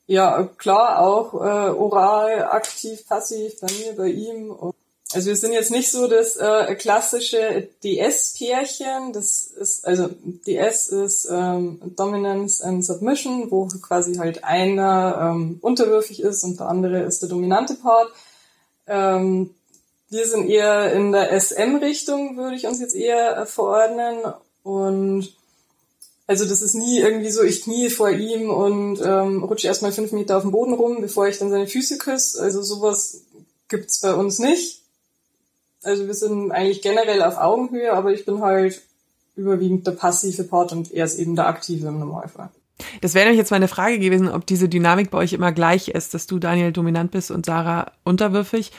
Speaker 3: ja, klar auch äh, oral, aktiv, passiv, bei mir, bei ihm. Also wir sind jetzt nicht so das äh, klassische DS-Pärchen. Das ist, also DS ist ähm, Dominance and Submission, wo quasi halt einer ähm, unterwürfig ist und der andere ist der dominante Part. Ähm, wir sind eher in der SM-Richtung, würde ich uns jetzt eher äh, verordnen. Und also das ist nie irgendwie so, ich knie vor ihm und ähm, rutsche erstmal fünf Meter auf dem Boden rum, bevor ich dann seine Füße küsse. Also sowas gibt's bei uns nicht. Also wir sind eigentlich generell auf Augenhöhe, aber ich bin halt überwiegend der passive Part und er ist eben der aktive im Normalfall.
Speaker 1: Das wäre nämlich jetzt meine Frage gewesen, ob diese Dynamik bei euch immer gleich ist, dass du, Daniel, dominant bist und Sarah unterwürfig.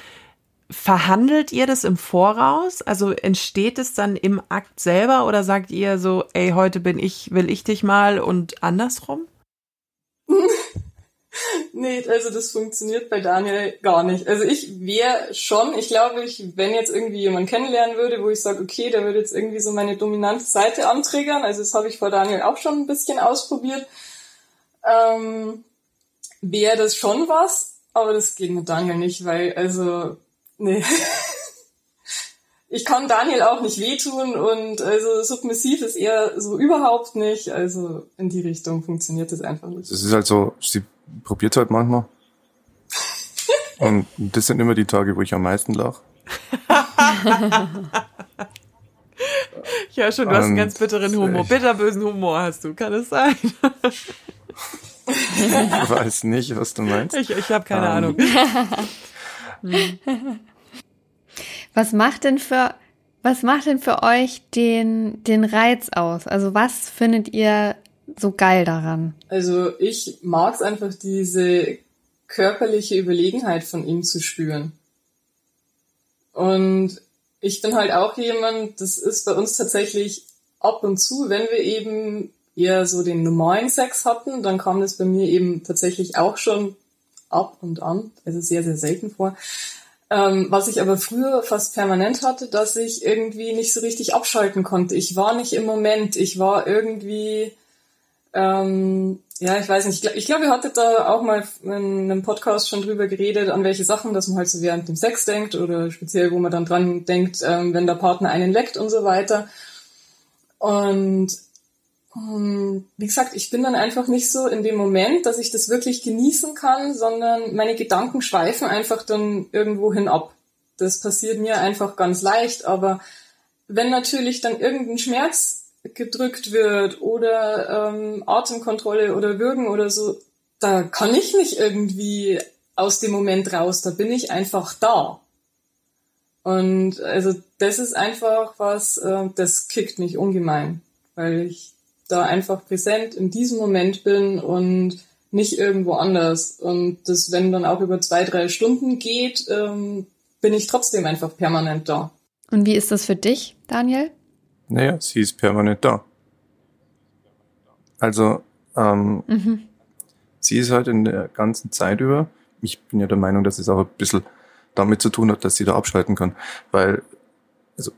Speaker 1: Verhandelt ihr das im Voraus? Also entsteht es dann im Akt selber oder sagt ihr so, ey, heute bin ich, will ich dich mal und andersrum?
Speaker 3: nee, also das funktioniert bei Daniel gar nicht. Also ich wäre schon, ich glaube, ich, wenn jetzt irgendwie jemand kennenlernen würde, wo ich sage, okay, der würde jetzt irgendwie so meine dominante Seite antriggern, also das habe ich vor Daniel auch schon ein bisschen ausprobiert, ähm, wäre das schon was, aber das geht mit Daniel nicht, weil, also, nee. ich kann Daniel auch nicht wehtun und also submissiv ist er so überhaupt nicht. Also in die Richtung funktioniert das einfach nicht.
Speaker 4: Es ist halt so, sie probiert halt manchmal. und das sind immer die Tage, wo ich am meisten lache.
Speaker 1: ich höre schon, du hast einen ganz bitteren Humor. Bitterbösen Humor hast du, kann es sein?
Speaker 4: ich weiß nicht, was du meinst.
Speaker 1: Ich, ich habe keine um. Ahnung.
Speaker 2: Was macht denn für Was macht denn für euch den, den Reiz aus? Also was findet ihr so geil daran?
Speaker 3: Also ich mag es einfach, diese körperliche Überlegenheit von ihm zu spüren. Und ich bin halt auch jemand, das ist bei uns tatsächlich ab und zu, wenn wir eben eher so den normalen Sex hatten, dann kam das bei mir eben tatsächlich auch schon ab und an, also sehr, sehr selten vor. Ähm, was ich aber früher fast permanent hatte, dass ich irgendwie nicht so richtig abschalten konnte. Ich war nicht im Moment, ich war irgendwie, ähm, ja, ich weiß nicht, ich glaube, glaub, ihr hattet da auch mal in einem Podcast schon drüber geredet, an welche Sachen, dass man halt so während dem Sex denkt oder speziell, wo man dann dran denkt, ähm, wenn der Partner einen leckt und so weiter. Und ähm, wie gesagt, ich bin dann einfach nicht so in dem Moment, dass ich das wirklich genießen kann, sondern meine Gedanken schweifen einfach dann irgendwo hin ab. Das passiert mir einfach ganz leicht, aber wenn natürlich dann irgendein Schmerz gedrückt wird oder ähm, Atemkontrolle oder Würgen oder so, da kann ich nicht irgendwie aus dem Moment raus, da bin ich einfach da. Und also das ist einfach was, äh, das kickt mich ungemein, weil ich da einfach präsent in diesem Moment bin und nicht irgendwo anders. Und das, wenn dann auch über zwei, drei Stunden geht, ähm, bin ich trotzdem einfach permanent da.
Speaker 2: Und wie ist das für dich, Daniel?
Speaker 4: Naja, sie ist permanent da. Also, ähm, mhm. sie ist halt in der ganzen Zeit über. Ich bin ja der Meinung, dass es auch ein bisschen damit zu tun hat, dass sie da abschalten kann. Weil, also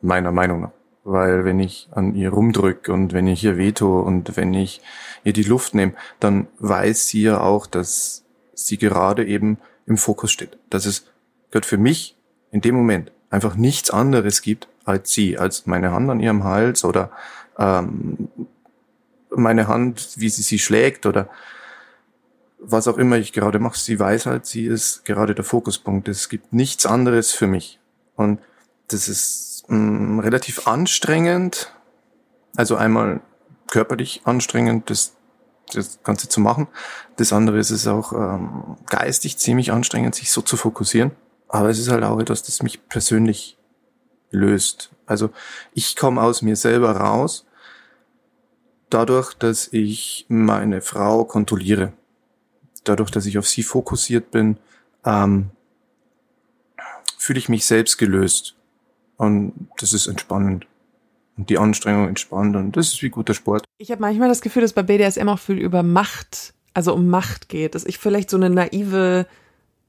Speaker 4: meiner Meinung nach, weil wenn ich an ihr rumdrück und wenn ich ihr veto und wenn ich ihr die Luft nehme, dann weiß sie ja auch, dass sie gerade eben im Fokus steht. Dass es gerade für mich in dem Moment einfach nichts anderes gibt als sie, als meine Hand an ihrem Hals oder ähm, meine Hand, wie sie sie schlägt oder was auch immer ich gerade mache. Sie weiß halt, sie ist gerade der Fokuspunkt. Es gibt nichts anderes für mich. Und das ist mh, mm, relativ anstrengend. Also einmal körperlich anstrengend, das, das Ganze zu machen. Das andere ist es auch ähm, geistig ziemlich anstrengend, sich so zu fokussieren. Aber es ist halt auch etwas, das mich persönlich löst. Also ich komme aus mir selber raus, dadurch, dass ich meine Frau kontrolliere. Dadurch, dass ich auf sie fokussiert bin, ähm, fühle ich mich selbst gelöst. Und das ist entspannend. Und die Anstrengung entspannt und das ist wie guter Sport.
Speaker 1: Ich habe manchmal das Gefühl, dass bei BDSM auch viel über Macht, also um Macht geht. Dass ich vielleicht so eine naive,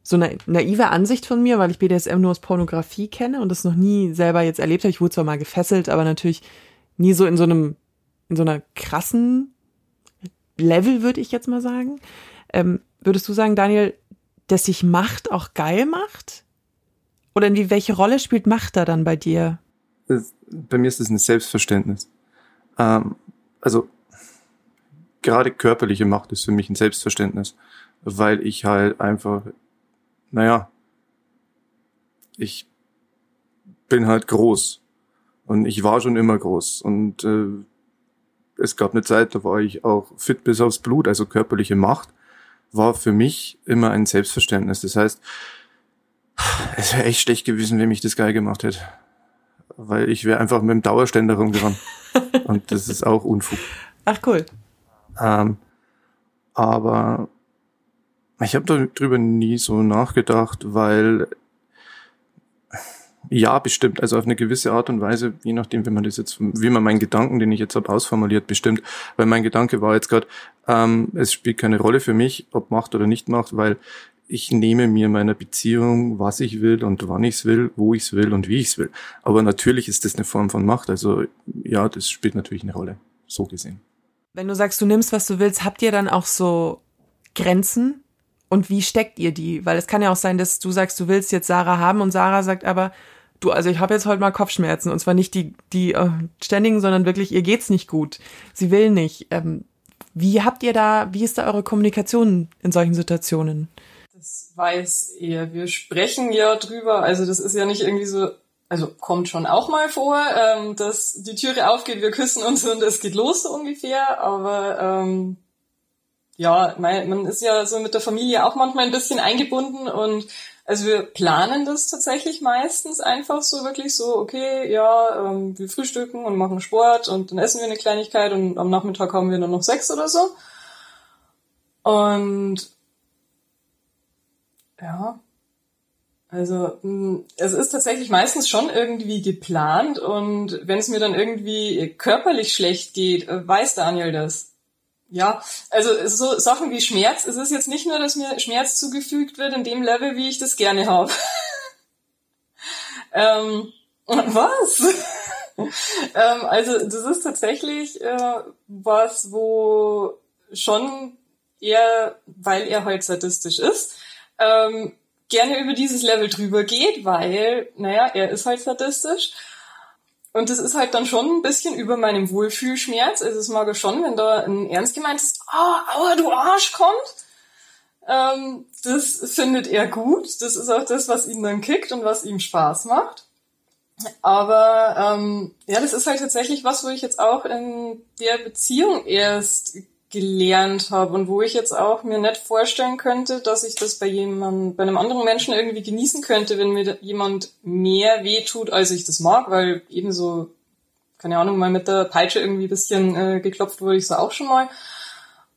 Speaker 1: so eine naive Ansicht von mir, weil ich BDSM nur aus Pornografie kenne und das noch nie selber jetzt erlebt habe. Ich wurde zwar mal gefesselt, aber natürlich nie so in so einem, in so einer krassen Level, würde ich jetzt mal sagen. Ähm, würdest du sagen, Daniel, dass sich Macht auch geil macht? Oder in wie, welche Rolle spielt Macht da dann bei dir?
Speaker 4: Bei mir ist es ein Selbstverständnis. Ähm, also gerade körperliche Macht ist für mich ein Selbstverständnis, weil ich halt einfach, naja, ich bin halt groß und ich war schon immer groß und äh, es gab eine Zeit, da war ich auch fit bis aufs Blut, also körperliche Macht war für mich immer ein Selbstverständnis. Das heißt, es wäre echt schlecht gewesen, wenn mich das geil gemacht hätte. Weil ich wäre einfach mit dem Dauerständer rumgerannt. Und das ist auch Unfug.
Speaker 1: Ach cool.
Speaker 4: Ähm, aber ich habe darüber nie so nachgedacht, weil ja, bestimmt. Also auf eine gewisse Art und Weise, je nachdem, wie man das jetzt, wie man meinen Gedanken, den ich jetzt habe, ausformuliert, bestimmt. Weil mein Gedanke war jetzt gerade, ähm, es spielt keine Rolle für mich, ob macht oder nicht macht, weil ich nehme mir meiner Beziehung, was ich will und wann ich es will, wo ich es will und wie ich es will. Aber natürlich ist das eine Form von Macht. Also ja, das spielt natürlich eine Rolle, so gesehen.
Speaker 1: Wenn du sagst, du nimmst, was du willst, habt ihr dann auch so Grenzen? Und wie steckt ihr die? Weil es kann ja auch sein, dass du sagst, du willst jetzt Sarah haben und Sarah sagt aber, du, also ich habe jetzt heute mal Kopfschmerzen und zwar nicht die, die äh, ständigen, sondern wirklich, ihr geht's nicht gut. Sie will nicht. Ähm, wie habt ihr da, wie ist da eure Kommunikation in solchen Situationen?
Speaker 3: Das weiß er. Wir sprechen ja drüber. Also das ist ja nicht irgendwie so, also kommt schon auch mal vor, ähm, dass die Türe aufgeht, wir küssen uns und es geht los so ungefähr. Aber ähm, ja, man, ist ja so mit der Familie auch manchmal ein bisschen eingebunden und Also wir planen das tatsächlich meistens einfach so wirklich so, okay, ja, ähm, wir frühstücken und machen Sport und dann essen wir eine Kleinigkeit und am Nachmittag haben wir dann noch Sex oder so. Und ja, also hm, es ist tatsächlich meistens schon irgendwie geplant und wenn es mir dann irgendwie körperlich schlecht geht, äh, weiß Daniel das. Ja, also so Sachen wie Schmerz, es ist jetzt nicht nur, dass mir Schmerz zugefügt wird in dem Level, wie ich das gerne habe. ähm, was? ähm, also das ist tatsächlich äh, was, wo schon er, weil er halt sadistisch ist, ähm, gerne über dieses Level drüber geht, weil, naja, er ist halt sadistisch. Und das ist halt dann schon ein bisschen über meinem Wohlfühlschmerz. Also es mag schon, wenn da ein ernst gemeintes Ah, aua, du Arsch kommt. Ähm, das findet er gut. Das ist auch das, was ihn dann kickt und was ihm Spaß macht. Aber ähm, ja, das ist halt tatsächlich was, wo ich jetzt auch in der Beziehung erst gelernt habe und wo ich jetzt auch mir nicht vorstellen könnte, dass ich das bei jemandem, bei einem anderen Menschen irgendwie genießen könnte, wenn mir jemand mehr wehtut, als ich das mag, weil ebenso, keine Ahnung, mal mit der Peitsche irgendwie ein bisschen äh, geklopft wurde ich so auch schon mal.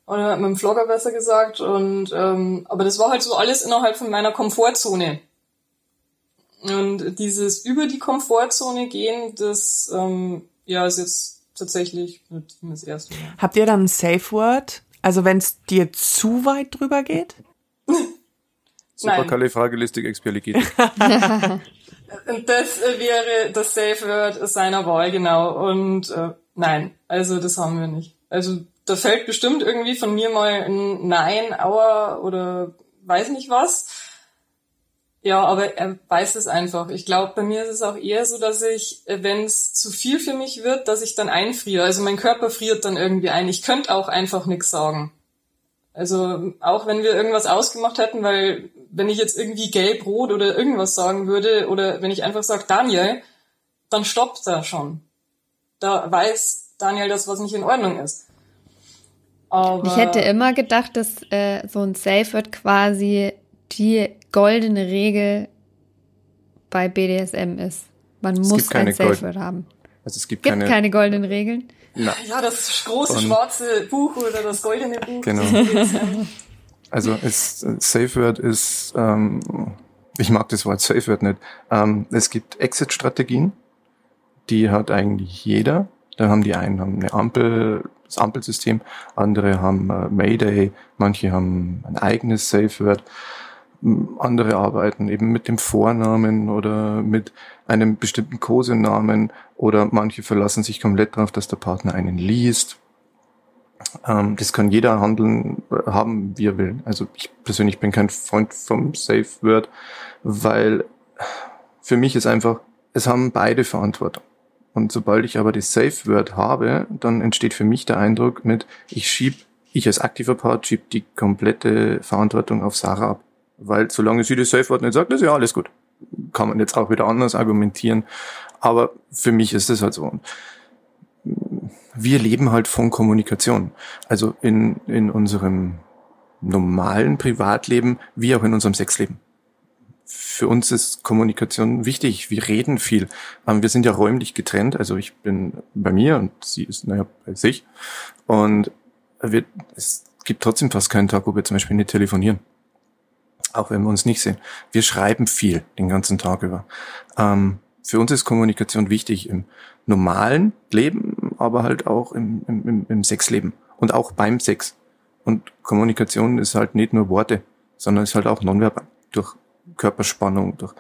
Speaker 3: Oder mit dem Flogger besser gesagt. Und ähm, aber das war halt so alles innerhalb von meiner Komfortzone. Und dieses über die Komfortzone gehen, das ähm, ja ist jetzt tatsächlich mit ihm das erste Mal.
Speaker 1: Habt ihr dann ein Safe Word? Also wenn es dir zu weit drüber geht?
Speaker 4: Superkalifragilistikexpialigetisch.
Speaker 3: das wäre das Safe Word seiner Wahl, genau. Und äh, nein, also das haben wir nicht. Also da fällt bestimmt irgendwie von mir mal ein Nein, Aua oder weiß nicht was. Ja, aber er weiß es einfach. Ich glaube, bei mir ist es auch eher so, dass ich, äh, wenn es zu viel für mich wird, dass ich dann einfriere. Also mein Körper friert dann irgendwie ein. Ich könnte auch einfach nichts sagen. Also auch wenn wir irgendwas ausgemacht hätten, weil wenn ich jetzt irgendwie gelb-rot oder irgendwas sagen würde oder wenn ich einfach sage Daniel, dann stoppt er schon. Da weiß Daniel das, was nicht in Ordnung ist.
Speaker 2: Aber ich hätte immer gedacht, dass äh, so ein Safe wird quasi die goldene Regel bei BDSM ist. Man es muss ein Safe Word haben.
Speaker 4: Also es gibt,
Speaker 2: gibt keine, keine goldenen Regeln.
Speaker 3: Na. Ja, das große Und, schwarze Buch oder das goldene Buch.
Speaker 4: Genau. also es, Safe Word ist, ähm, ich mag das Wort Safe Word nicht. Ähm, es gibt Exit-Strategien, die hat eigentlich jeder. Da haben die einen haben eine Ampel, das Ampelsystem, andere haben äh, Mayday, manche haben ein eigenes Safe Word andere arbeiten eben mit dem Vornamen oder mit einem bestimmten Kosenamen oder manche verlassen sich komplett darauf, dass der Partner einen liest. Ähm, das kann jeder handeln, äh, haben, wie er will. Also ich persönlich bin kein Freund vom Safe Word, weil für mich ist einfach, es haben beide Verantwortung. Und sobald ich aber das Safe Word habe, dann entsteht für mich der Eindruck mit, ich schieb, ich als aktiver Part schieb die komplette Verantwortung auf Sarah ab. Weil solange sie das Safe-Wort nicht sagt, ist ja alles gut. Kann man jetzt auch wieder anders argumentieren. Aber für mich ist es halt so. Wir leben halt von Kommunikation. Also in, in unserem normalen Privatleben wie auch in unserem Sexleben. Für uns ist Kommunikation wichtig. Wir reden viel. Wir sind ja räumlich getrennt. Also ich bin bei mir und sie ist, naja, bei sich. Und wir, es gibt trotzdem fast keinen Tag, wo wir zum Beispiel nicht telefonieren auch wenn wir uns nicht sehen. Wir schreiben viel den ganzen Tag über. Ähm, für uns ist Kommunikation wichtig im normalen Leben, aber halt auch im, im, im Sexleben und auch beim Sex. Und Kommunikation ist halt nicht nur Worte, sondern ist halt auch nonverbal, durch Körperspannung, durch.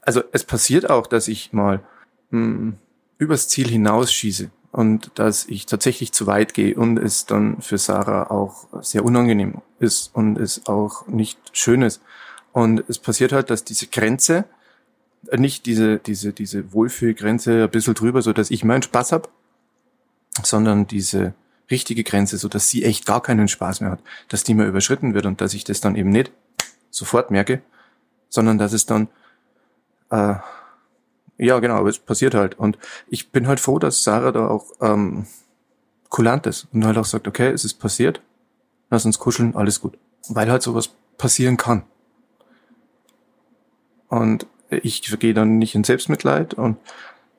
Speaker 4: Also es passiert auch, dass ich mal mh, hm, übers Ziel hinausschieße und dass ich tatsächlich zu weit gehe und es dann für Sarah auch sehr unangenehm ist und es auch nicht schön ist. Und es passiert halt, dass diese Grenze, äh, nicht diese, diese, diese Wohlfühlgrenze ein bisschen drüber, so dass ich meinen Spaß hab, sondern diese richtige Grenze, so dass sie echt gar keinen Spaß mehr hat, dass die mal überschritten wird und dass ich das dann eben nicht sofort merke, sondern dass es dann, äh, ja genau, aber es passiert halt. Und ich bin halt froh, dass Sarah da auch ähm, kulant ist und halt auch sagt, okay, es ist passiert, lass uns kuscheln, alles gut. Weil halt sowas passieren kann. Und ich vergehe dann nicht in Selbstmitleid und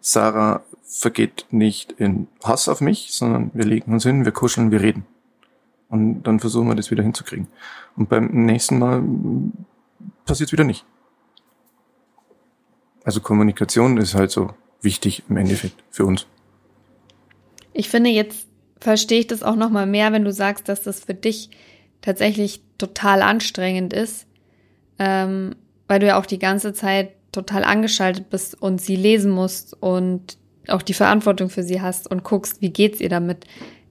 Speaker 4: Sarah vergeht nicht in Hass auf mich, sondern wir legen uns hin, wir kuscheln, wir reden. Und dann versuchen wir das wieder hinzukriegen. Und beim nächsten Mal passiert es wieder nicht. Also Kommunikation ist halt so wichtig im Endeffekt für uns.
Speaker 2: Ich finde, jetzt verstehe ich das auch noch mal mehr, wenn du sagst, dass das für dich tatsächlich total anstrengend ist, ähm, weil du ja auch die ganze Zeit total angeschaltet bist und sie lesen musst und auch die Verantwortung für sie hast und guckst, wie geht's ihr damit.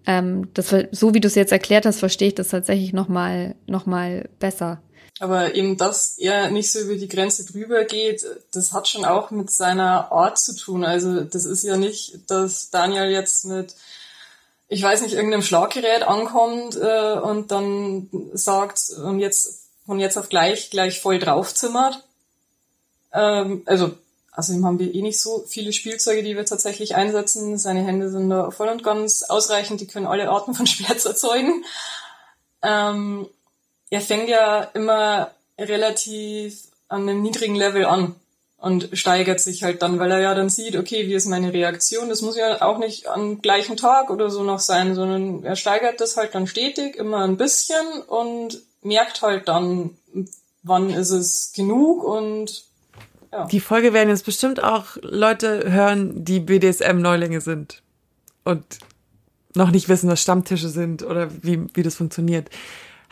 Speaker 2: Ähm, das, so wie du es jetzt erklärt hast, verstehe ich das tatsächlich noch mal, noch mal besser.
Speaker 3: Aber eben, dass er nicht so über die Grenze drüber geht, das hat schon auch mit seiner Art zu tun. Also das ist ja nicht, dass Daniel jetzt mit, ich weiß nicht, irgendeinem Schlaggerät ankommt äh, und dann sagt, und jetzt von jetzt auf gleich gleich voll draufzimmert. Ähm, also Außerdem haben wir eh nicht so viele Spielzeuge, die wir tatsächlich einsetzen. Seine Hände sind da voll und ganz ausreichend, die können alle Arten von Schmerz erzeugen. Ähm, er fängt ja immer relativ an einem niedrigen Level an und steigert sich halt dann, weil er ja dann sieht, okay, wie ist meine Reaktion? Das muss ja auch nicht am gleichen Tag oder so noch sein, sondern er steigert das halt dann stetig, immer ein bisschen und merkt halt dann, wann ist es genug und ja.
Speaker 1: Die Folge werden jetzt bestimmt auch Leute hören, die BDSM-Neulinge sind und noch nicht wissen, was Stammtische sind oder wie, wie das funktioniert.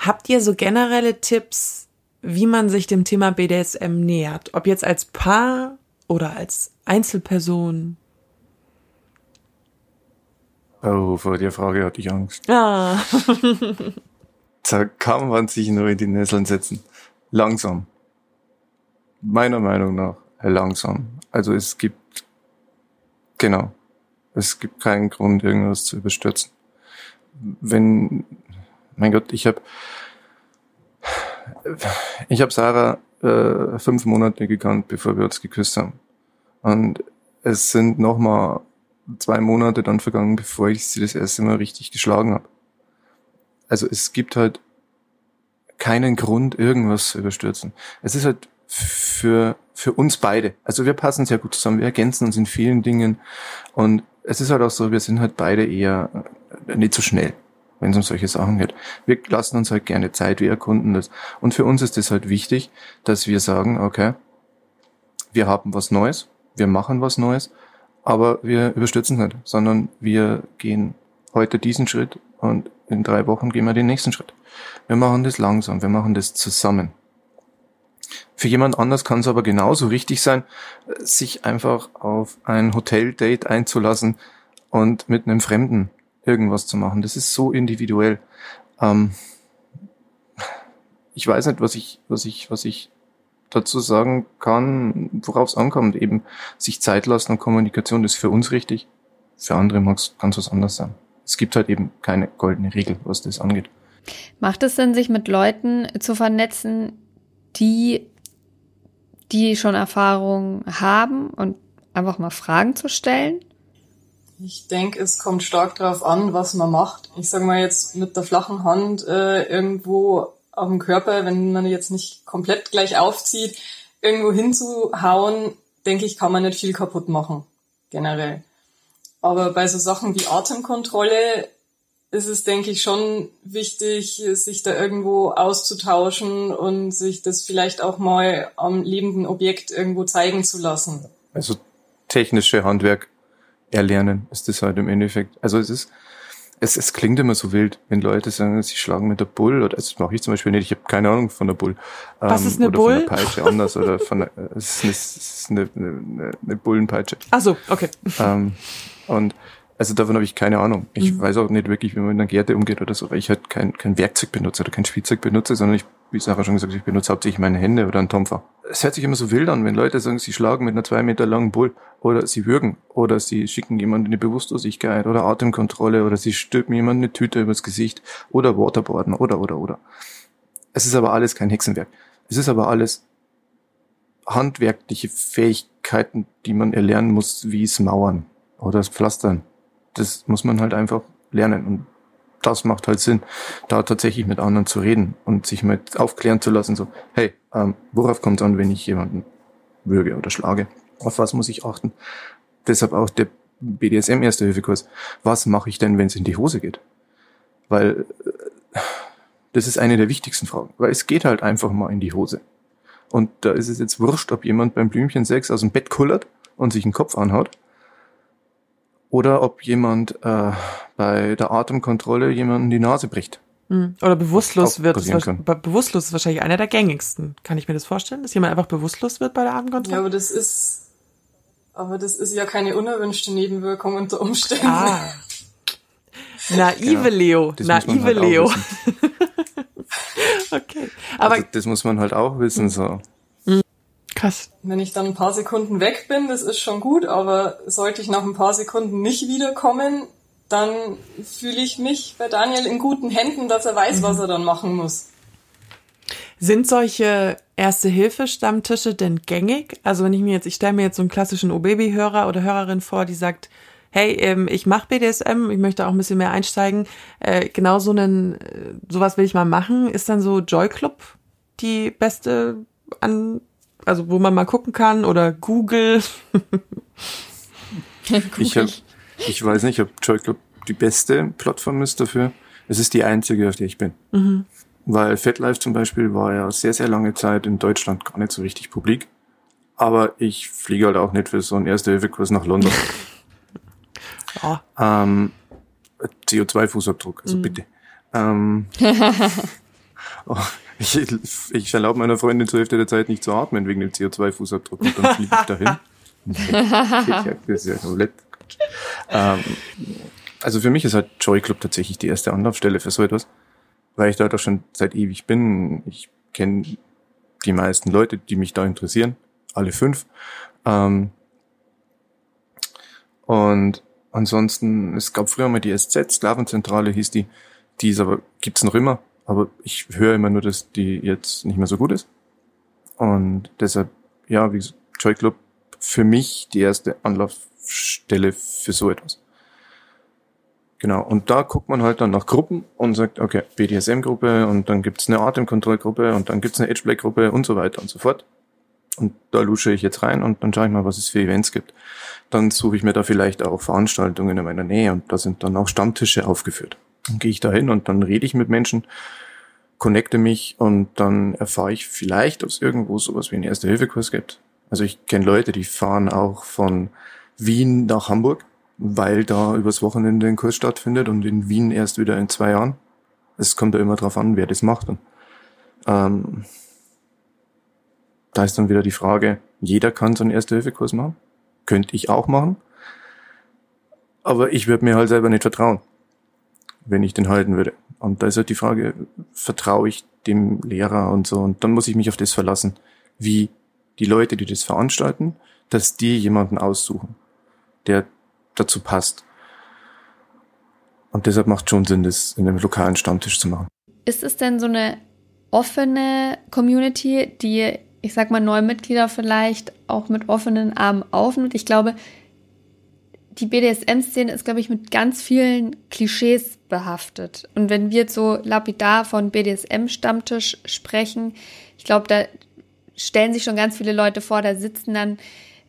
Speaker 1: Habt ihr so generelle Tipps, wie man sich dem Thema BDSM nähert? Ob jetzt als Paar oder als Einzelperson?
Speaker 4: Oh, vor der Frage hatte ich Angst.
Speaker 1: Ah.
Speaker 4: da kann man sich nur in die Nesseln setzen. Langsam. Meiner Meinung nach langsam. Also es gibt, genau, es gibt keinen Grund, irgendwas zu überstürzen. Wenn mein Gott, ich habe ich habe Sarah äh, fünf Monate gekannt, bevor wir uns geküsst haben. Und es sind noch mal zwei Monate dann vergangen, bevor ich sie das erste Mal richtig geschlagen habe. Also es gibt halt keinen Grund, irgendwas zu überstürzen. Es ist halt für, für uns beide. Also wir passen sehr gut zusammen, wir ergänzen uns in vielen Dingen. Und es ist halt auch so, wir sind halt beide eher nicht so schnell wenn es um solche Sachen geht. Wir lassen uns halt gerne Zeit, wir erkunden das. Und für uns ist es halt wichtig, dass wir sagen, okay, wir haben was Neues, wir machen was Neues, aber wir überstürzen nicht, sondern wir gehen heute diesen Schritt und in drei Wochen gehen wir den nächsten Schritt. Wir machen das langsam, wir machen das zusammen. Für jemand anders kann es aber genauso richtig sein, sich einfach auf ein Hoteldate einzulassen und mit einem Fremden irgendwas zu machen. Das ist so individuell. Ähm, ich weiß nicht, was ich, was ich, was ich dazu sagen kann, worauf es ankommt. Eben sich Zeit lassen und Kommunikation ist für uns richtig. Für andere mag es ganz was anderes sein. Es gibt halt eben keine goldene Regel, was das angeht.
Speaker 2: Macht es Sinn, sich mit Leuten zu vernetzen, die, die schon Erfahrung haben und einfach mal Fragen zu stellen?
Speaker 3: Ich denke, es kommt stark darauf an, was man macht. Ich sage mal jetzt mit der flachen Hand äh, irgendwo auf dem Körper, wenn man jetzt nicht komplett gleich aufzieht, irgendwo hinzuhauen, denke ich, kann man nicht viel kaputt machen, generell. Aber bei so Sachen wie Atemkontrolle ist es, denke ich, schon wichtig, sich da irgendwo auszutauschen und sich das vielleicht auch mal am lebenden Objekt irgendwo zeigen zu lassen.
Speaker 4: Also technische Handwerk erlernen, ist das halt im Endeffekt. Also es ist, es, es klingt immer so wild, wenn Leute sagen, sie schlagen mit der Bull, oder das mache ich zum Beispiel nicht, ich habe keine Ahnung von der Bull.
Speaker 1: Was ähm, ist eine
Speaker 4: oder
Speaker 1: Bull?
Speaker 4: Von der Peitsche anders, oder von der, es ist eine, es ist eine, eine, eine Bullenpeitsche.
Speaker 1: Ach so, okay.
Speaker 4: Ähm, und also davon habe ich keine Ahnung. Ich mhm. weiß auch nicht wirklich, wie man mit einer Gerte umgeht oder so, weil ich halt kein, kein Werkzeug benutze oder kein Spielzeug benutze, sondern ich, wie Sarah schon gesagt, ich benutze hauptsächlich meine Hände oder einen Tompfer. Es hört sich immer so wild an, wenn Leute sagen, sie schlagen mit einer zwei Meter langen Bull oder sie würgen oder sie schicken jemanden in die Bewusstlosigkeit oder Atemkontrolle oder sie stülpen jemanden eine Tüte übers Gesicht oder Waterboarden oder oder oder. Es ist aber alles kein Hexenwerk. Es ist aber alles handwerkliche Fähigkeiten, die man erlernen muss, wie es Mauern oder das Pflastern das muss man halt einfach lernen. Und das macht halt Sinn, da tatsächlich mit anderen zu reden und sich mal aufklären zu lassen, so, hey, ähm, worauf kommt es an, wenn ich jemanden würge oder schlage. Auf was muss ich achten? Deshalb auch der BDSM Erste Hilfe Kurs. Was mache ich denn, wenn es in die Hose geht? Weil äh, das ist eine der wichtigsten Fragen, weil es geht halt einfach mal in die Hose. Und da ist es jetzt wurscht, ob jemand beim Blümchen 6 aus dem Bett kullert und sich den Kopf anhaut oder ob jemand äh, bei der Atemkontrolle jemanden die Nase bricht.
Speaker 1: Hm. Oder bewusstlos wird. Bewusstlos ist wahrscheinlich einer der gängigsten. Kann ich mir das vorstellen, dass jemand einfach bewusstlos wird bei der Atemkontrolle?
Speaker 3: Ja, aber das ist, aber das ist ja keine unerwünschte Nebenwirkung unter Umständen.
Speaker 1: Ah. Naive genau. Leo. Naive halt Leo. okay.
Speaker 4: Aber also, das muss man halt auch wissen, so.
Speaker 1: Krass.
Speaker 3: Wenn ich dann ein paar Sekunden weg bin, das ist schon gut, aber sollte ich nach ein paar Sekunden nicht wiederkommen, dann fühle ich mich bei Daniel in guten Händen, dass er weiß, mhm. was er dann machen muss.
Speaker 1: Sind solche Erste-Hilfe-Stammtische denn gängig? Also wenn ich mir jetzt, ich stelle mir jetzt so einen klassischen O-Baby-Hörer oder Hörerin vor, die sagt, hey, ähm, ich mache BDSM, ich möchte auch ein bisschen mehr einsteigen. Äh, genau so einen, äh, sowas will ich mal machen. Ist dann so Joy Club die beste an, also wo man mal gucken kann oder Google?
Speaker 4: Google. Ich habe ich weiß nicht, ob Joy Club die beste Plattform ist dafür. Es ist die einzige, auf der ich bin. Mhm. Weil FetLife zum Beispiel war ja sehr, sehr lange Zeit in Deutschland gar nicht so richtig publik. Aber ich fliege halt auch nicht für so einen Erste-Hilfe-Kurs nach London. ja. ähm, CO2-Fußabdruck, also mhm. bitte. Ähm, oh, ich, ich erlaube meiner Freundin zur Hälfte der Zeit nicht zu atmen wegen dem CO2-Fußabdruck und dann fliege ich dahin. das ist ja ähm, also für mich ist halt Joy Club tatsächlich die erste Anlaufstelle für so etwas, weil ich da doch schon seit ewig bin. Ich kenne die meisten Leute, die mich da interessieren, alle fünf. Ähm, und ansonsten, es gab früher mal die SZ, Sklavenzentrale hieß die, die ist aber, gibt's noch immer, aber ich höre immer nur, dass die jetzt nicht mehr so gut ist. Und deshalb, ja, wie Joy Club für mich die erste Anlauf Stelle für so etwas. Genau, und da guckt man halt dann nach Gruppen und sagt, okay, BDSM-Gruppe und dann gibt's eine Atemkontrollgruppe und dann gibt's eine Edgeplay-Gruppe und so weiter und so fort. Und da lusche ich jetzt rein und dann schaue ich mal, was es für Events gibt. Dann suche ich mir da vielleicht auch Veranstaltungen in meiner Nähe und da sind dann auch Stammtische aufgeführt. Gehe ich da hin und dann rede ich mit Menschen, connecte mich und dann erfahre ich vielleicht, ob es irgendwo sowas wie einen Erste-Hilfe-Kurs gibt. Also ich kenne Leute, die fahren auch von Wien nach Hamburg, weil da übers Wochenende ein Kurs stattfindet und in Wien erst wieder in zwei Jahren. Es kommt ja immer drauf an, wer das macht. Und, ähm, da ist dann wieder die Frage, jeder kann so einen Erste-Hilfe-Kurs machen. Könnte ich auch machen. Aber ich würde mir halt selber nicht vertrauen, wenn ich den halten würde. Und da ist halt die Frage, vertraue ich dem Lehrer und so. Und dann muss ich mich auf das verlassen, wie die Leute, die das veranstalten, dass die jemanden aussuchen der dazu passt. Und deshalb macht schon Sinn, das in einem lokalen Stammtisch zu machen.
Speaker 2: Ist es denn so eine offene Community, die, ich sag mal, neue Mitglieder vielleicht auch mit offenen Armen aufnimmt? Ich glaube, die BDSM-Szene ist, glaube ich, mit ganz vielen Klischees behaftet. Und wenn wir jetzt so lapidar von BDSM-Stammtisch sprechen, ich glaube, da stellen sich schon ganz viele Leute vor, da sitzen dann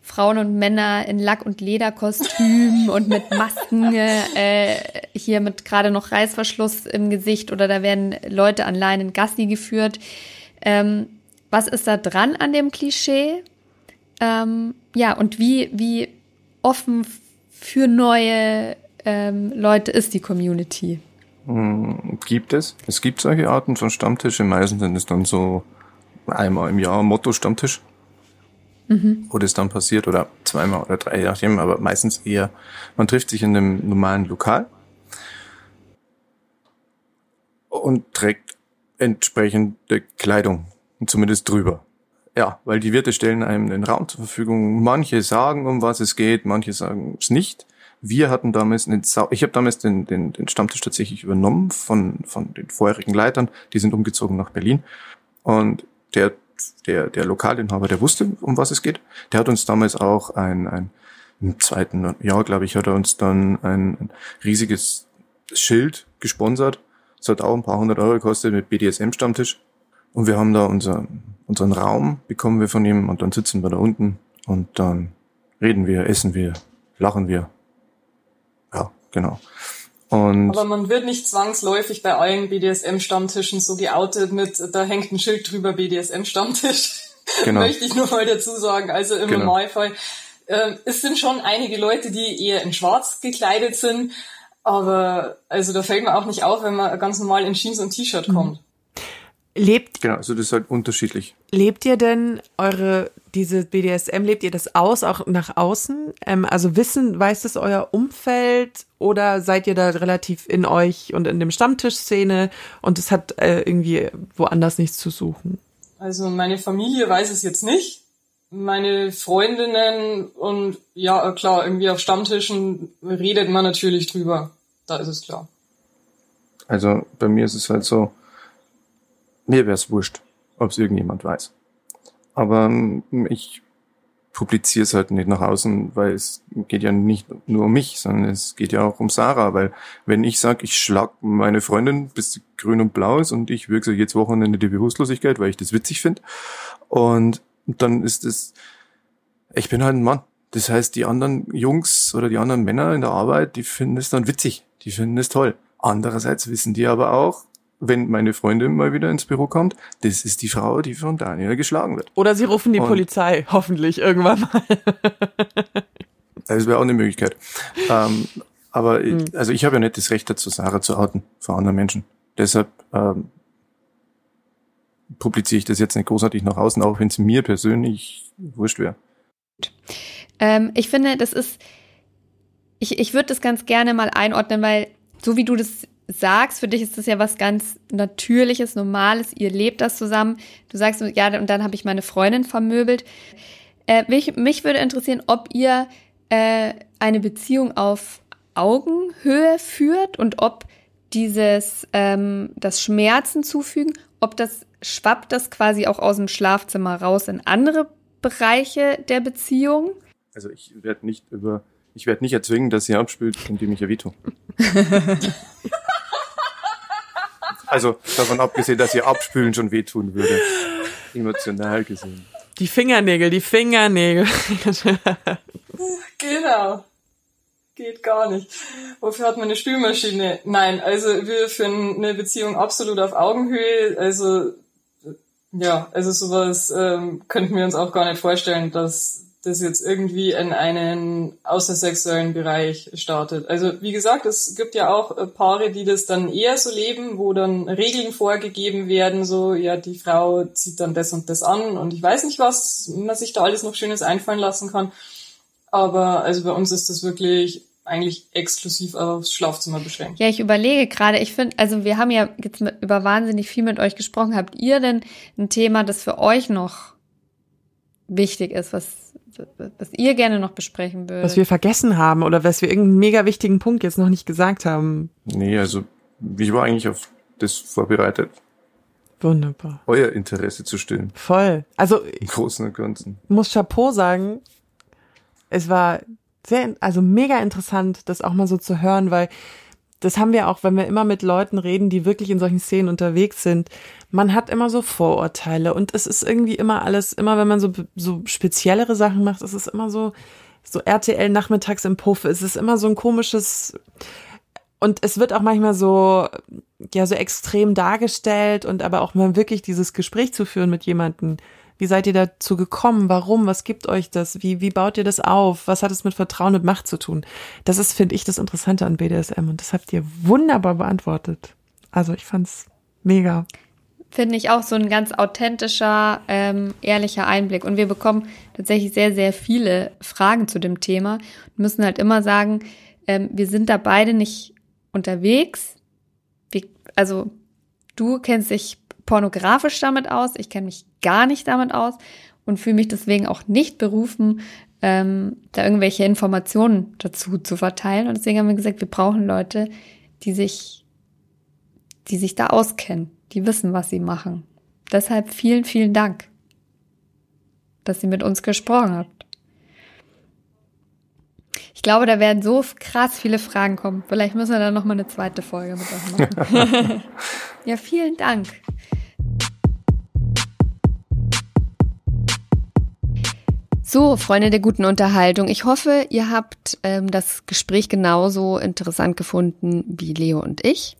Speaker 2: Frauen und Männer in Lack- und Lederkostüm und mit Masken, äh, hier mit gerade noch Reißverschluss im Gesicht oder da werden Leute an Leinen Gassi geführt. Ähm, was ist da dran an dem Klischee? Ähm, ja, und wie, wie offen für neue ähm, Leute ist die Community?
Speaker 4: Hm, gibt es. Es gibt solche Arten von Stammtische. Meistens sind es dann so einmal im Jahr Motto-Stammtisch mhm. wo das dann passiert oder zweimal oder drei, je nachdem, aber meistens eher, man trifft sich in einem normalen Lokal und trägt entsprechende Kleidung, zumindest drüber. Ja, weil die Wirte stellen einem den Raum zur Verfügung. Manche sagen, um was es geht, manche sagen es nicht. Wir hatten damals einen Sau ich habe damals den, den, den Stammtisch tatsächlich übernommen von, von den vorherigen Leitern. Die sind umgezogen nach Berlin. Und der der, der Lokalinhaber, der wusste, um was es geht. Der hat uns damals auch ein, ein im zweiten Jahr, glaube ich, hat er uns dann ein, ein riesiges Schild gesponsert. Das hat auch ein paar hundert Euro gekostet mit BDSM-Stammtisch. Und wir haben da unser, unseren Raum, bekommen wir von ihm und dann sitzen wir da unten und dann reden wir, essen wir, lachen wir. Ja, genau. Und
Speaker 3: Aber man wird nicht zwangsläufig bei allen BDSM-Stammtischen so geoutet mit, da hängt ein Schild drüber BDSM-Stammtisch. Genau. Möchte ich nur mal dazu sagen. Also im genau. Normalfall. Äh, es sind schon einige Leute, die eher in schwarz gekleidet sind. Aber also da fällt man auch nicht auf, wenn man ganz normal in Jeans und T-Shirt kommt.
Speaker 1: Lebt
Speaker 4: genau, also das ist halt unterschiedlich.
Speaker 1: Lebt ihr denn eure diese BDSM lebt ihr das aus auch nach außen? Ähm, also wissen weiß es euer Umfeld oder seid ihr da relativ in euch und in dem Stammtischszene und es hat äh, irgendwie woanders nichts zu suchen?
Speaker 3: Also meine Familie weiß es jetzt nicht. Meine Freundinnen und ja klar irgendwie auf Stammtischen redet man natürlich drüber. Da ist es klar.
Speaker 4: Also bei mir ist es halt so mir wäre es wurscht, ob es irgendjemand weiß. Aber ähm, ich publiziere es halt nicht nach außen, weil es geht ja nicht nur um mich, sondern es geht ja auch um Sarah, weil wenn ich sage, ich schlag meine Freundin bis sie grün und blau ist und ich wirke jetzt Wochenende die Bewusstlosigkeit, weil ich das witzig finde und dann ist es, ich bin halt ein Mann. Das heißt, die anderen Jungs oder die anderen Männer in der Arbeit, die finden es dann witzig, die finden es toll. Andererseits wissen die aber auch, wenn meine Freundin mal wieder ins Büro kommt, das ist die Frau, die von Daniel geschlagen wird.
Speaker 1: Oder sie rufen die Und Polizei, hoffentlich irgendwann mal.
Speaker 4: das wäre auch eine Möglichkeit. Ähm, aber hm. ich, also ich habe ja nicht das Recht dazu, Sarah zu outen vor anderen Menschen. Deshalb ähm, publiziere ich das jetzt nicht großartig nach außen, auch wenn es mir persönlich wurscht wäre.
Speaker 2: Ähm, ich finde, das ist, ich, ich würde das ganz gerne mal einordnen, weil so wie du das sagst, für dich ist das ja was ganz Natürliches, Normales, ihr lebt das zusammen. Du sagst, ja, und dann habe ich meine Freundin vermöbelt. Äh, mich, mich würde interessieren, ob ihr äh, eine Beziehung auf Augenhöhe führt und ob dieses, ähm, das Schmerzen zufügen, ob das schwappt das quasi auch aus dem Schlafzimmer raus in andere Bereiche der Beziehung?
Speaker 4: Also ich werde nicht über, ich werde nicht erzwingen, dass sie abspült, indem ich ihr veto. Also davon abgesehen, dass ihr Abspülen schon wehtun würde. Emotional gesehen.
Speaker 1: Die Fingernägel, die Fingernägel.
Speaker 3: genau. Geht gar nicht. Wofür hat man eine Spülmaschine? Nein, also wir führen eine Beziehung absolut auf Augenhöhe. Also ja, also sowas ähm, könnten wir uns auch gar nicht vorstellen, dass das jetzt irgendwie in einen außersexuellen Bereich startet. Also wie gesagt, es gibt ja auch äh, Paare, die das dann eher so leben, wo dann Regeln vorgegeben werden, so ja, die Frau zieht dann das und das an und ich weiß nicht, was man sich da alles noch Schönes einfallen lassen kann. Aber also bei uns ist das wirklich eigentlich exklusiv aufs Schlafzimmer beschränkt.
Speaker 2: Ja, ich überlege gerade, ich finde, also wir haben ja jetzt mit, über wahnsinnig viel mit euch gesprochen. Habt ihr denn ein Thema, das für euch noch wichtig ist, was was ihr gerne noch besprechen würdet.
Speaker 1: Was wir vergessen haben oder was wir irgendeinen mega wichtigen Punkt jetzt noch nicht gesagt haben.
Speaker 4: Nee, also ich war eigentlich auf das vorbereitet.
Speaker 1: Wunderbar.
Speaker 4: Euer Interesse zu stillen.
Speaker 1: Voll. Also
Speaker 4: im Großen und Ganzen.
Speaker 1: Muss Chapeau sagen. Es war sehr, also mega interessant, das auch mal so zu hören, weil das haben wir auch, wenn wir immer mit Leuten reden, die wirklich in solchen Szenen unterwegs sind. Man hat immer so Vorurteile und es ist irgendwie immer alles, immer wenn man so, so speziellere Sachen macht, ist es immer so, so RTL nachmittags im Puff. Es ist immer so ein komisches, und es wird auch manchmal so, ja, so extrem dargestellt und aber auch mal wirklich dieses Gespräch zu führen mit jemandem, wie seid ihr dazu gekommen? Warum? Was gibt euch das? Wie, wie baut ihr das auf? Was hat es mit Vertrauen und Macht zu tun? Das ist, finde ich, das Interessante an BDSM und das habt ihr wunderbar beantwortet. Also ich fand's mega.
Speaker 2: Finde ich auch so ein ganz authentischer, ähm, ehrlicher Einblick. Und wir bekommen tatsächlich sehr, sehr viele Fragen zu dem Thema und müssen halt immer sagen, ähm, wir sind da beide nicht unterwegs. Wir, also du kennst dich pornografisch damit aus, ich kenne mich gar nicht damit aus und fühle mich deswegen auch nicht berufen, ähm, da irgendwelche Informationen dazu zu verteilen. Und deswegen haben wir gesagt, wir brauchen Leute, die sich, die sich da auskennen, die wissen, was sie machen. Deshalb vielen, vielen Dank, dass ihr mit uns gesprochen habt. Ich glaube, da werden so krass viele Fragen kommen. Vielleicht müssen wir dann noch mal eine zweite Folge mit euch machen. ja, vielen Dank. So, Freunde der guten Unterhaltung. Ich hoffe, ihr habt ähm, das Gespräch genauso interessant gefunden wie Leo und ich.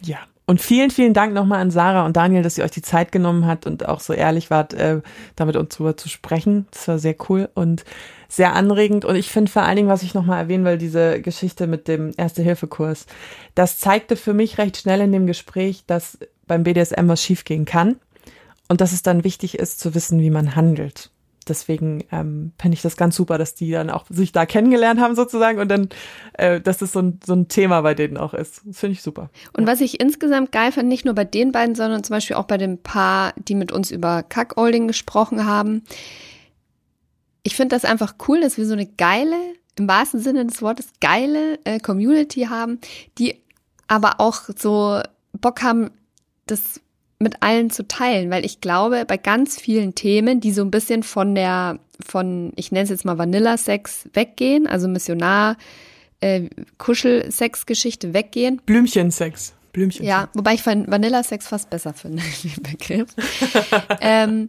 Speaker 1: Ja. Und vielen, vielen Dank nochmal an Sarah und Daniel, dass ihr euch die Zeit genommen habt und auch so ehrlich wart, äh, damit uns drüber zu sprechen. Das war sehr cool und sehr anregend. Und ich finde vor allen Dingen, was ich nochmal erwähnen will, diese Geschichte mit dem Erste-Hilfe-Kurs, das zeigte für mich recht schnell in dem Gespräch, dass beim BDSM was schiefgehen kann und dass es dann wichtig ist zu wissen, wie man handelt deswegen ähm, finde ich das ganz super, dass die dann auch sich da kennengelernt haben sozusagen und dann, äh, dass das so ein, so ein Thema bei denen auch ist. Das finde ich super.
Speaker 2: Und was ich insgesamt geil fand, nicht nur bei den beiden, sondern zum Beispiel auch bei dem Paar, die mit uns über Cuckolding gesprochen haben. Ich finde das einfach cool, dass wir so eine geile, im wahrsten Sinne des Wortes, geile äh, Community haben, die aber auch so Bock haben, das mit allen zu teilen, weil ich glaube, bei ganz vielen Themen, die so ein bisschen von der, von, ich nenne es jetzt mal Vanilla-Sex weggehen, also Missionar, äh, Kuschelsex-Geschichte weggehen.
Speaker 1: Blümchensex. Blümchen.
Speaker 2: Ja, wobei ich Vanilla-Sex fast besser finde, den Begriff. ähm,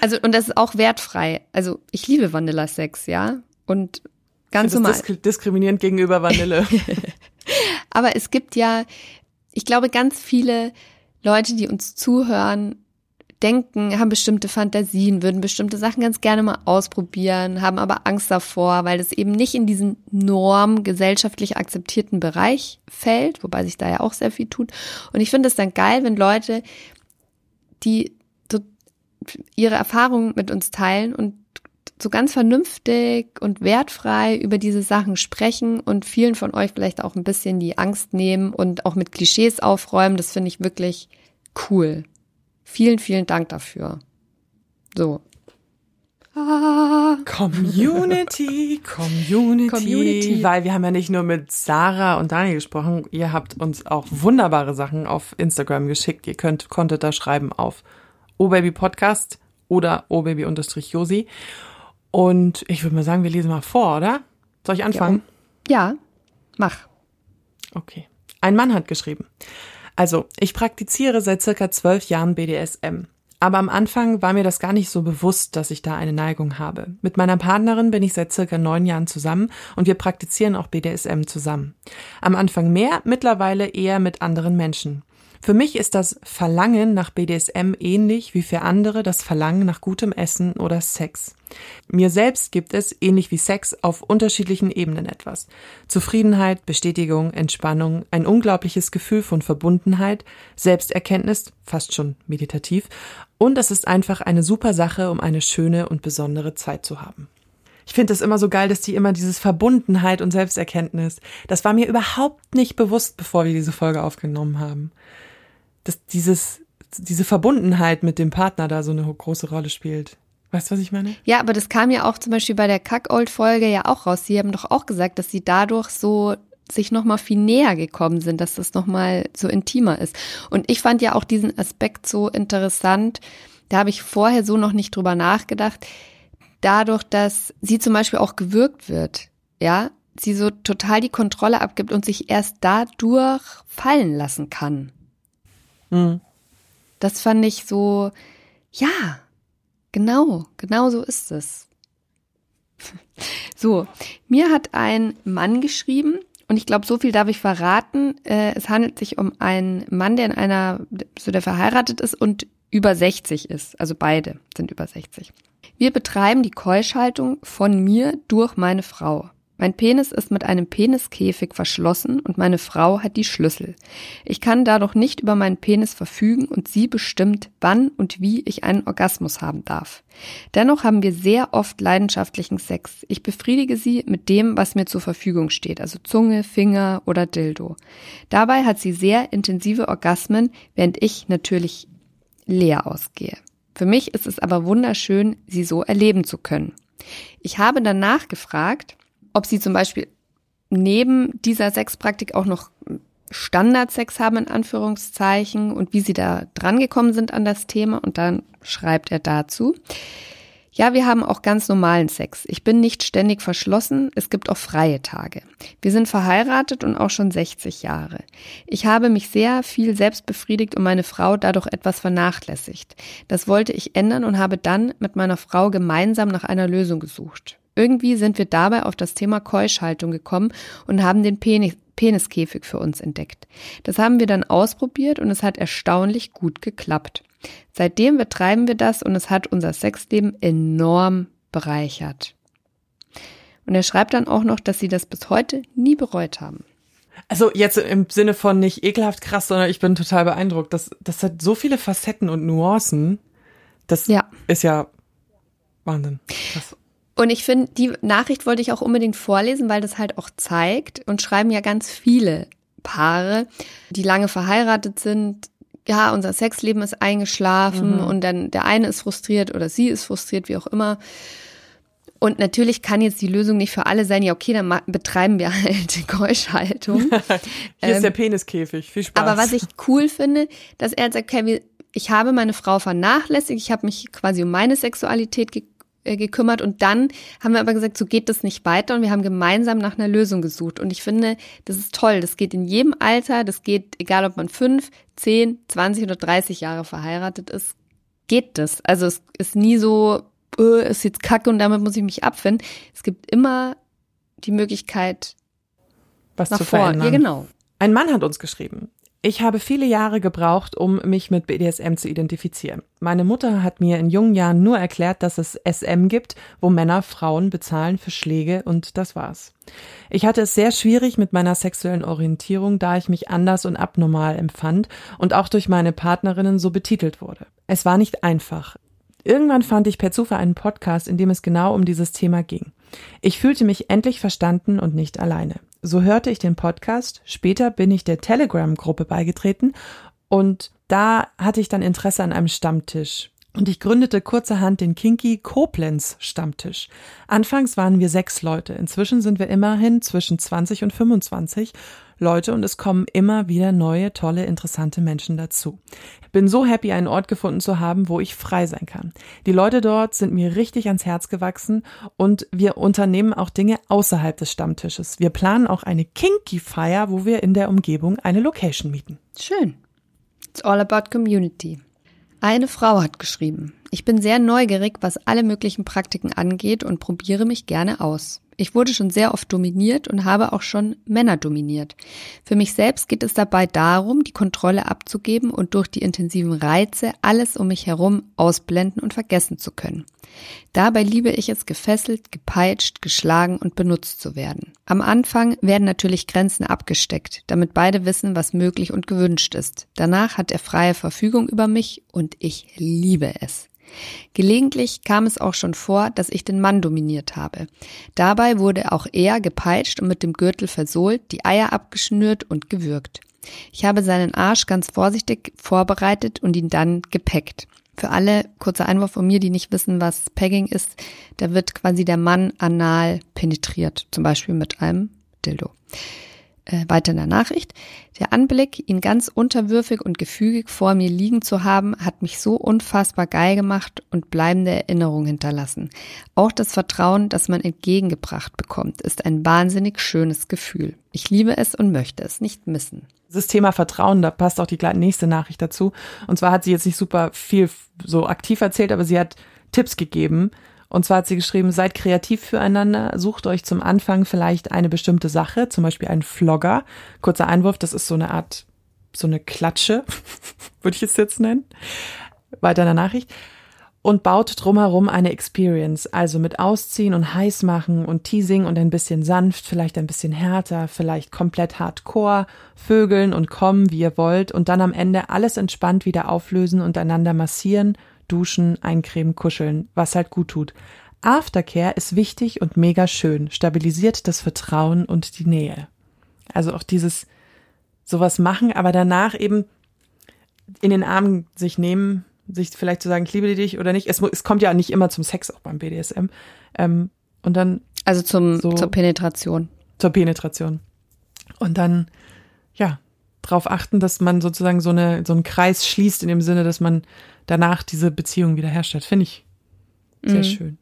Speaker 2: also, und das ist auch wertfrei. Also, ich liebe Vanilla-Sex, ja. Und ganz normal.
Speaker 1: Disk diskriminierend gegenüber Vanille.
Speaker 2: Aber es gibt ja, ich glaube, ganz viele Leute, die uns zuhören, denken, haben bestimmte Fantasien, würden bestimmte Sachen ganz gerne mal ausprobieren, haben aber Angst davor, weil es eben nicht in diesen Norm gesellschaftlich akzeptierten Bereich fällt, wobei sich da ja auch sehr viel tut. Und ich finde es dann geil, wenn Leute, die so ihre Erfahrungen mit uns teilen und so ganz vernünftig und wertfrei über diese Sachen sprechen und vielen von euch vielleicht auch ein bisschen die Angst nehmen und auch mit Klischees aufräumen. Das finde ich wirklich cool. Vielen, vielen Dank dafür. So.
Speaker 1: Ah. Community, Community, Community, weil wir haben ja nicht nur mit Sarah und Daniel gesprochen, ihr habt uns auch wunderbare Sachen auf Instagram geschickt. Ihr könnt, konntet da schreiben auf obaby podcast oder obaby-josi. Und ich würde mal sagen, wir lesen mal vor, oder? Soll ich anfangen?
Speaker 2: Ja, ja mach.
Speaker 1: Okay. Ein Mann hat geschrieben. Also, ich praktiziere seit circa zwölf Jahren BDSM. Aber am Anfang war mir das gar nicht so bewusst, dass ich da eine Neigung habe. Mit meiner Partnerin bin ich seit circa neun Jahren zusammen und wir praktizieren auch BDSM zusammen. Am Anfang mehr, mittlerweile eher mit anderen Menschen. Für mich ist das Verlangen nach BDSM ähnlich wie für andere das Verlangen nach gutem Essen oder Sex. Mir selbst gibt es, ähnlich wie Sex, auf unterschiedlichen Ebenen etwas. Zufriedenheit, Bestätigung, Entspannung, ein unglaubliches Gefühl von Verbundenheit, Selbsterkenntnis, fast schon meditativ, und es ist einfach eine super Sache, um eine schöne und besondere Zeit zu haben. Ich finde es immer so geil, dass die immer dieses Verbundenheit und Selbsterkenntnis, das war mir überhaupt nicht bewusst, bevor wir diese Folge aufgenommen haben dass dieses, diese Verbundenheit mit dem Partner da so eine große Rolle spielt. Weißt du, was ich meine?
Speaker 2: Ja, aber das kam ja auch zum Beispiel bei der Kackold-Folge ja auch raus. Sie haben doch auch gesagt, dass sie dadurch so sich nochmal viel näher gekommen sind, dass das nochmal so intimer ist. Und ich fand ja auch diesen Aspekt so interessant. Da habe ich vorher so noch nicht drüber nachgedacht. Dadurch, dass sie zum Beispiel auch gewürgt wird, ja, sie so total die Kontrolle abgibt und sich erst dadurch fallen lassen kann. Mhm. Das fand ich so, ja, genau, genau so ist es. So, mir hat ein Mann geschrieben, und ich glaube, so viel darf ich verraten. Äh, es handelt sich um einen Mann, der in einer, so der verheiratet ist und über 60 ist. Also beide sind über 60. Wir betreiben die Keuschhaltung von mir durch meine Frau. Mein Penis ist mit einem Peniskäfig verschlossen und meine Frau hat die Schlüssel. Ich kann dadurch nicht über meinen Penis verfügen und sie bestimmt, wann und wie ich einen Orgasmus haben darf. Dennoch haben wir sehr oft leidenschaftlichen Sex. Ich befriedige sie mit dem, was mir zur Verfügung steht, also Zunge, Finger oder Dildo. Dabei hat sie sehr intensive Orgasmen, während ich natürlich leer ausgehe. Für mich ist es aber wunderschön, sie so erleben zu können. Ich habe danach gefragt, ob sie zum Beispiel neben dieser Sexpraktik auch noch Standardsex haben, in Anführungszeichen, und wie sie da drangekommen sind an das Thema. Und dann schreibt er dazu. Ja, wir haben auch ganz normalen Sex. Ich bin nicht ständig verschlossen, es gibt auch freie Tage. Wir sind verheiratet und auch schon 60 Jahre. Ich habe mich sehr viel selbst befriedigt und meine Frau dadurch etwas vernachlässigt. Das wollte ich ändern und habe dann mit meiner Frau gemeinsam nach einer Lösung gesucht. Irgendwie sind wir dabei auf das Thema Keuschhaltung gekommen und haben den Penis, Peniskäfig für uns entdeckt. Das haben wir dann ausprobiert und es hat erstaunlich gut geklappt. Seitdem betreiben wir das und es hat unser Sexleben enorm bereichert. Und er schreibt dann auch noch, dass sie das bis heute nie bereut haben.
Speaker 1: Also jetzt im Sinne von nicht ekelhaft krass, sondern ich bin total beeindruckt. Das, das hat so viele Facetten und Nuancen. Das ja. ist ja Wahnsinn. Krass.
Speaker 2: Und ich finde, die Nachricht wollte ich auch unbedingt vorlesen, weil das halt auch zeigt und schreiben ja ganz viele Paare, die lange verheiratet sind, ja, unser Sexleben ist eingeschlafen mhm. und dann der eine ist frustriert oder sie ist frustriert, wie auch immer. Und natürlich kann jetzt die Lösung nicht für alle sein, ja, okay, dann betreiben wir halt Keuschhaltung.
Speaker 1: Hier ähm, ist der Peniskäfig. Viel Spaß.
Speaker 2: Aber was ich cool finde, dass er sagt, okay, ich habe meine Frau vernachlässigt, ich habe mich quasi um meine Sexualität ge äh, gekümmert und dann haben wir aber gesagt, so geht das nicht weiter und wir haben gemeinsam nach einer Lösung gesucht und ich finde, das ist toll, das geht in jedem Alter, das geht, egal ob man fünf, zehn, zwanzig oder dreißig Jahre verheiratet ist, geht das. Also es ist nie so, äh, ist jetzt kacke und damit muss ich mich abfinden. Es gibt immer die Möglichkeit,
Speaker 1: was nach zu vorn. verändern.
Speaker 2: Ja, genau.
Speaker 1: Ein Mann hat uns geschrieben. Ich habe viele Jahre gebraucht, um mich mit BDSM zu identifizieren. Meine Mutter hat mir in jungen Jahren nur erklärt, dass es SM gibt, wo Männer Frauen bezahlen für Schläge und das war's. Ich hatte es sehr schwierig mit meiner sexuellen Orientierung, da ich mich anders und abnormal empfand und auch durch meine Partnerinnen so betitelt wurde. Es war nicht einfach. Irgendwann fand ich per Zufall einen Podcast, in dem es genau um dieses Thema ging. Ich fühlte mich endlich verstanden und nicht alleine. So hörte ich den Podcast. Später bin ich der Telegram-Gruppe beigetreten und da hatte ich dann Interesse an einem Stammtisch. Und ich gründete kurzerhand den Kinky Koblenz Stammtisch. Anfangs waren wir sechs Leute. Inzwischen sind wir immerhin zwischen 20 und 25 Leute und es kommen immer wieder neue, tolle, interessante Menschen dazu. Bin so happy, einen Ort gefunden zu haben, wo ich frei sein kann. Die Leute dort sind mir richtig ans Herz gewachsen und wir unternehmen auch Dinge außerhalb des Stammtisches. Wir planen auch eine Kinky Feier, wo wir in der Umgebung eine Location mieten.
Speaker 2: Schön. It's all about community. Eine Frau hat geschrieben, ich bin sehr neugierig, was alle möglichen Praktiken angeht und probiere mich gerne aus. Ich wurde schon sehr oft dominiert und habe auch schon Männer dominiert. Für mich selbst geht es dabei darum, die Kontrolle abzugeben und durch die intensiven Reize alles um mich herum ausblenden und vergessen zu können. Dabei liebe ich es, gefesselt, gepeitscht, geschlagen und benutzt zu werden. Am Anfang werden natürlich Grenzen abgesteckt, damit beide wissen, was möglich und gewünscht ist. Danach hat er freie Verfügung über mich und ich liebe es. Gelegentlich kam es auch schon vor, dass ich den Mann dominiert habe. Dabei wurde auch er gepeitscht und mit dem Gürtel versohlt, die Eier abgeschnürt und gewürgt. Ich habe seinen Arsch ganz vorsichtig vorbereitet und ihn dann gepackt. Für alle, kurzer Einwurf von mir, die nicht wissen, was Pegging ist, da wird quasi der Mann anal penetriert, zum Beispiel mit einem Dildo äh, weiter in der Nachricht. Der Anblick, ihn ganz unterwürfig und gefügig vor mir liegen zu haben, hat mich so unfassbar geil gemacht und bleibende Erinnerungen hinterlassen. Auch das Vertrauen, das man entgegengebracht bekommt, ist ein wahnsinnig schönes Gefühl. Ich liebe es und möchte es nicht missen.
Speaker 1: Das Thema Vertrauen, da passt auch die nächste Nachricht dazu. Und zwar hat sie jetzt nicht super viel so aktiv erzählt, aber sie hat Tipps gegeben, und zwar hat sie geschrieben, seid kreativ füreinander, sucht euch zum Anfang vielleicht eine bestimmte Sache, zum Beispiel einen Vlogger. Kurzer Einwurf, das ist so eine Art, so eine Klatsche, würde ich es jetzt nennen. Weiter in der Nachricht. Und baut drumherum eine Experience, also mit Ausziehen und heiß machen und Teasing und ein bisschen sanft, vielleicht ein bisschen härter, vielleicht komplett hardcore, Vögeln und kommen, wie ihr wollt, und dann am Ende alles entspannt wieder auflösen und einander massieren duschen, eincremen, kuscheln, was halt gut tut. Aftercare ist wichtig und mega schön, stabilisiert das Vertrauen und die Nähe. Also auch dieses sowas machen, aber danach eben in den Armen sich nehmen, sich vielleicht zu sagen, ich liebe dich oder nicht. Es, es kommt ja nicht immer zum Sex auch beim BDSM. Ähm, und dann.
Speaker 2: Also zum, so, zur Penetration.
Speaker 1: Zur Penetration. Und dann, ja, darauf achten, dass man sozusagen so, eine, so einen Kreis schließt in dem Sinne, dass man danach diese Beziehung wiederherstellt. Finde ich Sehr
Speaker 2: Mhm.
Speaker 1: schön.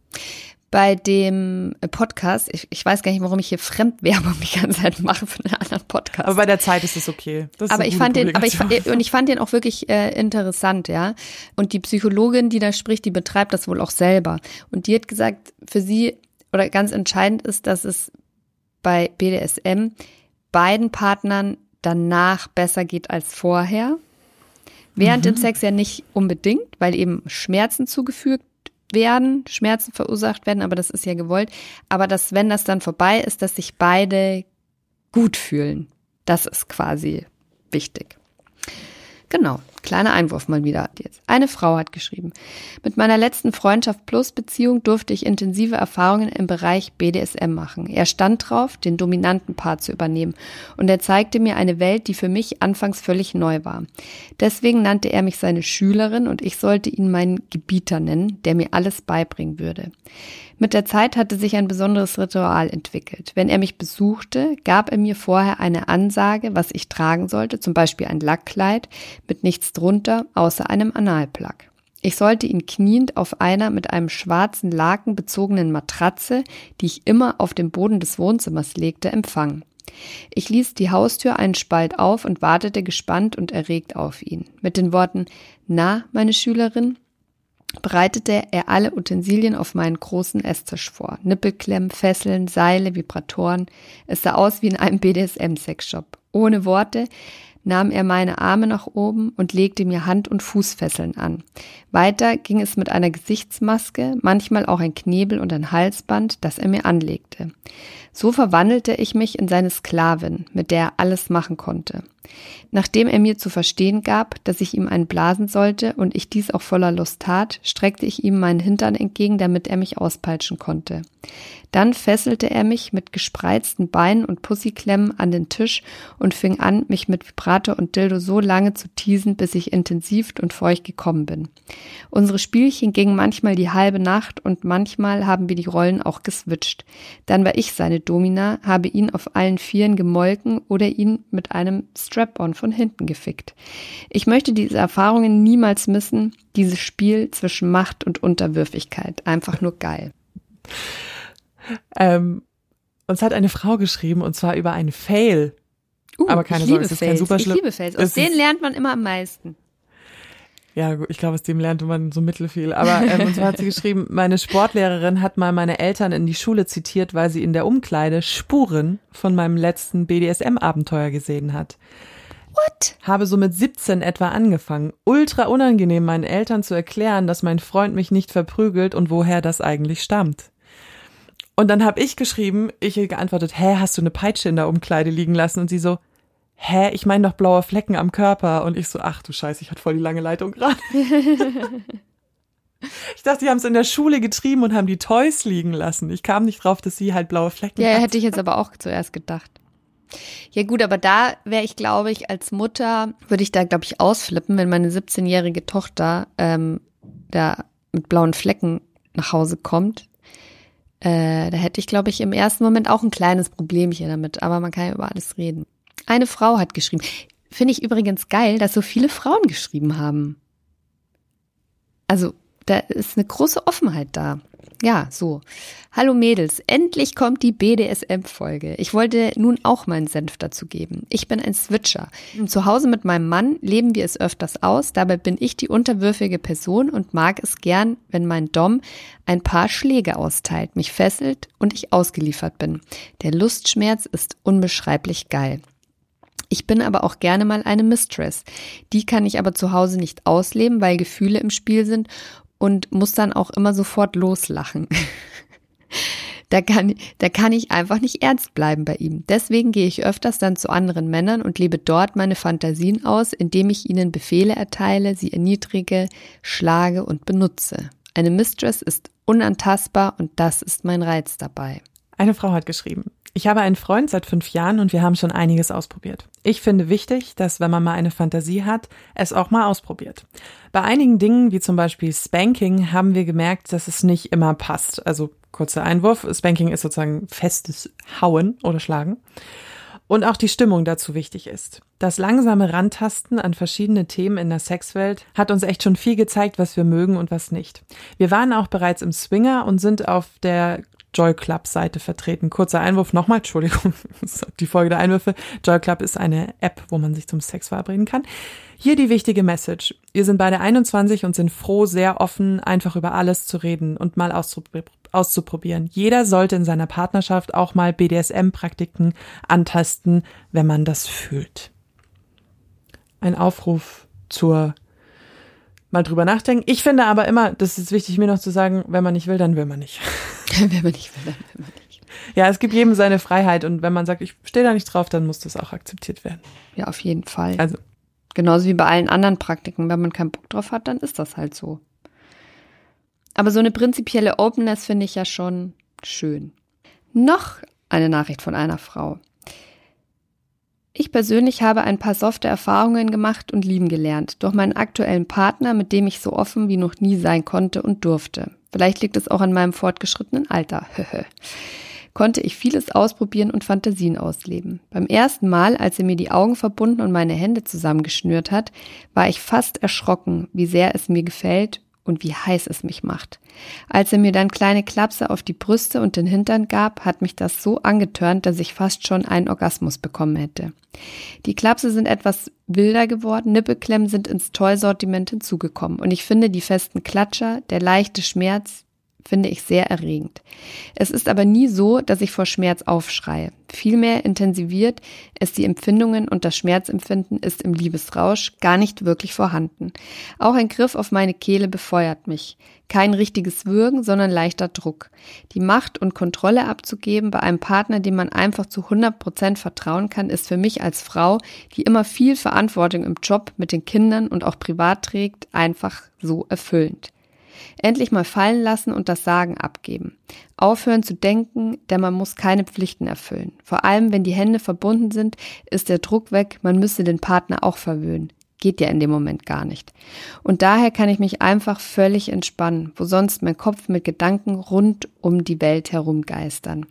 Speaker 2: Bei dem äh, Podcast, ich, ich weiß gar nicht, warum ich hier Fremdwerbung die ganze Zeit mache für einen anderen Podcast.
Speaker 1: Aber bei der Zeit ist es okay. Das ist
Speaker 2: aber ich fand den, aber ich, fa- und ich fand den auch wirklich äh, interessant, ja. Und die Psychologin, die da spricht, die betreibt das wohl auch selber. Und die hat gesagt, für sie oder ganz entscheidend ist, dass es bei BDSM beiden Partnern danach besser geht als vorher. Während
Speaker 1: Mhm.
Speaker 2: dem Sex ja nicht unbedingt, weil eben Schmerzen zugefügt werden, Schmerzen verursacht werden, aber das ist ja gewollt. Aber dass, wenn das dann vorbei ist, dass sich beide gut fühlen. Das ist quasi wichtig. Genau, kleiner Einwurf mal wieder jetzt. Eine Frau hat geschrieben, mit meiner letzten Freundschaft plus Beziehung durfte ich intensive Erfahrungen im Bereich BDSM machen. Er stand drauf, den dominanten Part zu übernehmen und er zeigte mir eine Welt, die für mich anfangs völlig neu war. Deswegen nannte er mich seine Schülerin und ich sollte ihn meinen Gebieter nennen, der mir alles beibringen würde. Mit der Zeit hatte sich ein besonderes Ritual entwickelt. Wenn er mich besuchte, gab er mir vorher eine Ansage, was ich tragen sollte, zum Beispiel ein Lackkleid mit nichts drunter außer einem Analplug. Ich sollte ihn kniend auf einer mit einem schwarzen Laken bezogenen Matratze, die ich immer auf dem Boden des Wohnzimmers legte, empfangen. Ich ließ die Haustür einen Spalt auf und wartete gespannt und erregt auf ihn. Mit den Worten, na, meine Schülerin, bereitete er alle Utensilien auf meinen großen Esstisch vor. Nippelklemmen, Fesseln, Seile, Vibratoren. Es sah aus wie in einem BDSM-Sexshop. Ohne Worte nahm er meine Arme nach oben und legte mir Hand- und Fußfesseln an. Weiter ging es mit einer Gesichtsmaske, manchmal auch ein Knebel und ein Halsband, das er mir anlegte. So verwandelte ich mich in seine Sklavin, mit der er alles machen konnte. Nachdem er mir zu verstehen gab, dass ich ihm einen blasen sollte und ich dies auch voller Lust tat, streckte ich ihm meinen Hintern entgegen, damit er mich auspeitschen konnte. Dann fesselte er mich mit gespreizten Beinen und Pussyklemmen an den Tisch und fing an, mich mit Vibrator und Dildo so lange zu teasen, bis ich intensiv und feucht gekommen bin. Unsere Spielchen gingen manchmal die halbe Nacht und manchmal haben wir die Rollen auch geswitcht. Dann war ich seine Domina, habe ihn auf allen Vieren gemolken oder ihn mit einem Strap-on von hinten gefickt. Ich möchte diese Erfahrungen niemals missen, dieses Spiel zwischen Macht und Unterwürfigkeit. Einfach nur geil.
Speaker 1: Ähm, uns hat eine Frau geschrieben und zwar über einen Fail.
Speaker 2: Uh,
Speaker 1: Aber keine
Speaker 2: ich
Speaker 1: Sorge,
Speaker 2: liebe
Speaker 1: es ist kein
Speaker 2: Fails.
Speaker 1: super
Speaker 2: Ich
Speaker 1: schlimm-
Speaker 2: liebe Fails. Aus denen lernt man immer am meisten.
Speaker 1: Ja, gut, ich glaube, aus dem lernte man so mittelfiel. Aber ähm, und zwar hat sie geschrieben, meine Sportlehrerin hat mal meine Eltern in die Schule zitiert, weil sie in der Umkleide Spuren von meinem letzten BDSM-Abenteuer gesehen hat.
Speaker 2: What?
Speaker 1: Habe so mit 17 etwa angefangen. Ultra unangenehm, meinen Eltern zu erklären, dass mein Freund mich nicht verprügelt und woher das eigentlich stammt. Und dann habe ich geschrieben, ich geantwortet, hä, hast du eine Peitsche in der Umkleide liegen lassen? Und sie so, hä, ich meine doch blaue Flecken am Körper. Und ich so, ach du Scheiße, ich hatte voll die lange Leitung gerade. ich dachte, die haben es in der Schule getrieben und haben die Toys liegen lassen. Ich kam nicht drauf, dass sie halt blaue Flecken
Speaker 2: Ja,
Speaker 1: hat.
Speaker 2: hätte ich jetzt aber auch zuerst gedacht. Ja gut, aber da wäre ich, glaube ich, als Mutter, würde ich da, glaube ich, ausflippen, wenn meine 17-jährige Tochter ähm, da mit blauen Flecken nach Hause kommt. Äh, da hätte ich, glaube ich, im ersten Moment auch ein kleines Problemchen damit, aber man kann ja über alles reden. Eine Frau hat geschrieben. Finde ich übrigens geil, dass so viele Frauen geschrieben haben. Also, da ist eine große Offenheit da. Ja, so. Hallo Mädels, endlich kommt die BDSM-Folge. Ich wollte nun auch meinen Senf dazu geben. Ich bin ein Switcher. Zu Hause mit meinem Mann leben wir es öfters aus. Dabei bin ich die unterwürfige Person und mag es gern, wenn mein Dom ein paar Schläge austeilt, mich fesselt und ich ausgeliefert bin. Der Lustschmerz ist unbeschreiblich geil. Ich bin aber auch gerne mal eine Mistress. Die kann ich aber zu Hause nicht ausleben, weil Gefühle im Spiel sind und muss dann auch immer sofort loslachen. Da kann, da kann ich einfach nicht ernst bleiben bei ihm. Deswegen gehe ich öfters dann zu anderen Männern und lebe dort meine Fantasien aus, indem ich ihnen Befehle erteile, sie erniedrige, schlage und benutze. Eine Mistress ist unantastbar und das ist mein Reiz dabei.
Speaker 1: Eine Frau hat geschrieben. Ich habe einen Freund seit fünf Jahren und wir haben schon einiges ausprobiert. Ich finde wichtig, dass wenn man mal eine Fantasie hat, es auch mal ausprobiert. Bei einigen Dingen, wie zum Beispiel Spanking, haben wir gemerkt, dass es nicht immer passt. Also kurzer Einwurf, Spanking ist sozusagen festes Hauen oder Schlagen. und auch die Stimmung dazu wichtig ist. Das langsame Rantasten an verschiedene Themen in der Sexwelt hat uns echt schon viel gezeigt, was wir mögen und was nicht. Wir waren auch bereits im Swinger und sind auf der Joy Club Seite vertreten. Kurzer Einwurf nochmal, Entschuldigung, die Folge der Einwürfe. Joy Club ist eine App, wo man sich zum Sex verabreden kann. Hier die wichtige Message. Wir sind beide 21 und sind froh, sehr offen, einfach über alles zu reden und mal auszuprobieren. Jeder sollte in seiner Partnerschaft auch mal BDSM-Praktiken antasten, wenn man das fühlt. Ein Aufruf zur mal drüber nachdenken. Ich finde aber immer, das ist wichtig mir noch zu sagen, wenn man nicht will, dann will man nicht.
Speaker 2: wenn man nicht will, dann will man nicht.
Speaker 1: Ja, es gibt jedem seine Freiheit und wenn man sagt, ich stehe da nicht drauf, dann muss das auch akzeptiert werden.
Speaker 2: Ja, auf jeden Fall.
Speaker 1: Also
Speaker 2: genauso wie bei allen anderen Praktiken, wenn man keinen Bock drauf hat, dann ist das halt so. Aber so eine prinzipielle Openness finde ich ja schon schön. Noch eine Nachricht von einer Frau. Ich persönlich habe ein paar softe Erfahrungen gemacht und lieben gelernt durch meinen aktuellen Partner, mit dem ich so offen wie noch nie sein konnte und durfte. Vielleicht liegt es auch an meinem fortgeschrittenen Alter. konnte ich vieles ausprobieren und Fantasien ausleben. Beim ersten Mal, als er mir die Augen verbunden und meine Hände zusammengeschnürt hat, war ich fast erschrocken, wie sehr es mir gefällt und wie heiß es mich macht. Als er mir dann kleine Klapse auf die Brüste und den Hintern gab, hat mich das so angetörnt, dass ich fast schon einen Orgasmus bekommen hätte. Die Klapse sind etwas wilder geworden, Nippelklemmen sind ins Toy-Sortiment hinzugekommen und ich finde die festen Klatscher, der leichte Schmerz, finde ich sehr erregend. Es ist aber nie so, dass ich vor Schmerz aufschreie. Vielmehr intensiviert es die Empfindungen und das Schmerzempfinden ist im Liebesrausch gar nicht wirklich vorhanden. Auch ein Griff auf meine Kehle befeuert mich. Kein richtiges Würgen, sondern leichter Druck. Die Macht und Kontrolle abzugeben bei einem Partner, dem man einfach zu 100 Prozent vertrauen kann, ist für mich als Frau, die immer viel Verantwortung im Job mit den Kindern und auch privat trägt, einfach so erfüllend. Endlich mal fallen lassen und das Sagen abgeben. Aufhören zu denken, denn man muss keine Pflichten erfüllen. Vor allem, wenn die Hände verbunden sind, ist der Druck weg, man müsse den Partner auch verwöhnen. Geht ja in dem Moment gar nicht. Und daher kann ich mich einfach völlig entspannen, wo sonst mein Kopf mit Gedanken rund um die Welt herumgeistern.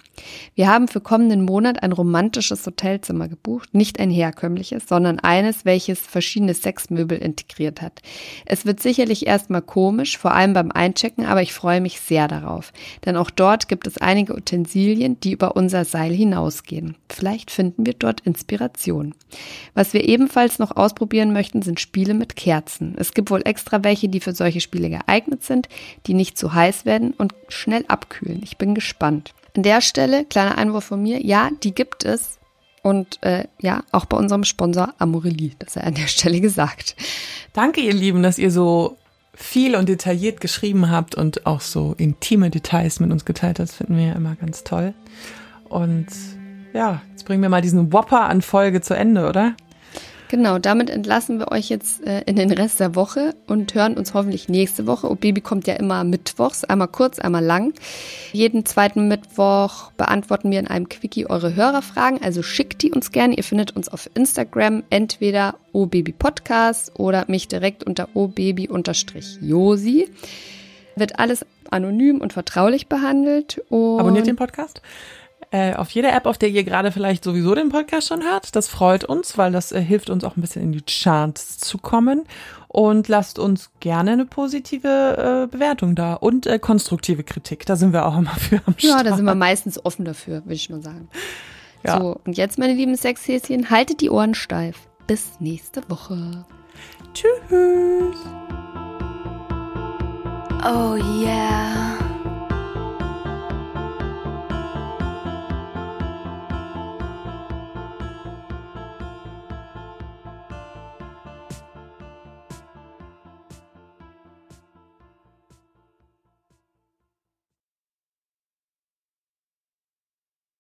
Speaker 2: Wir haben für kommenden Monat ein romantisches Hotelzimmer gebucht, nicht ein herkömmliches, sondern eines, welches verschiedene Sexmöbel integriert hat. Es wird sicherlich erstmal komisch, vor allem beim Einchecken, aber ich freue mich sehr darauf. Denn auch dort gibt es einige Utensilien, die über unser Seil hinausgehen. Vielleicht finden wir dort Inspiration. Was wir ebenfalls noch ausprobieren möchten, besten sind Spiele mit Kerzen. Es gibt wohl extra welche, die für solche Spiele geeignet sind, die nicht zu heiß werden und schnell abkühlen. Ich bin gespannt. An der Stelle, kleiner Einwurf von mir, ja, die gibt es. Und äh, ja, auch bei unserem Sponsor Amorelie, das er an der Stelle gesagt.
Speaker 1: Danke, ihr Lieben, dass ihr so viel und detailliert geschrieben habt und auch so intime Details mit uns geteilt habt. Das finden wir ja immer ganz toll. Und ja, jetzt bringen wir mal diesen Whopper an Folge zu Ende, oder?
Speaker 2: Genau, damit entlassen wir euch jetzt äh, in den Rest der Woche und hören uns hoffentlich nächste Woche. Oh Baby kommt ja immer mittwochs, einmal kurz, einmal lang. Jeden zweiten Mittwoch beantworten wir in einem Quickie eure Hörerfragen, also schickt die uns gerne. Ihr findet uns auf Instagram entweder obabypodcast oder mich direkt unter obaby-josi. Wird alles anonym und vertraulich behandelt. Und
Speaker 1: Abonniert den Podcast äh, auf jeder App, auf der ihr gerade vielleicht sowieso den Podcast schon hört. Das freut uns, weil das äh, hilft uns auch ein bisschen in die Charts zu kommen. Und lasst uns gerne eine positive äh, Bewertung da und äh, konstruktive Kritik. Da sind wir auch immer für am
Speaker 2: Start. Ja, da sind wir meistens offen dafür, würde ich mal sagen. Ja. So, und jetzt, meine lieben Sexhäschen, haltet die Ohren steif. Bis nächste Woche.
Speaker 1: Tschüss.
Speaker 2: Oh yeah.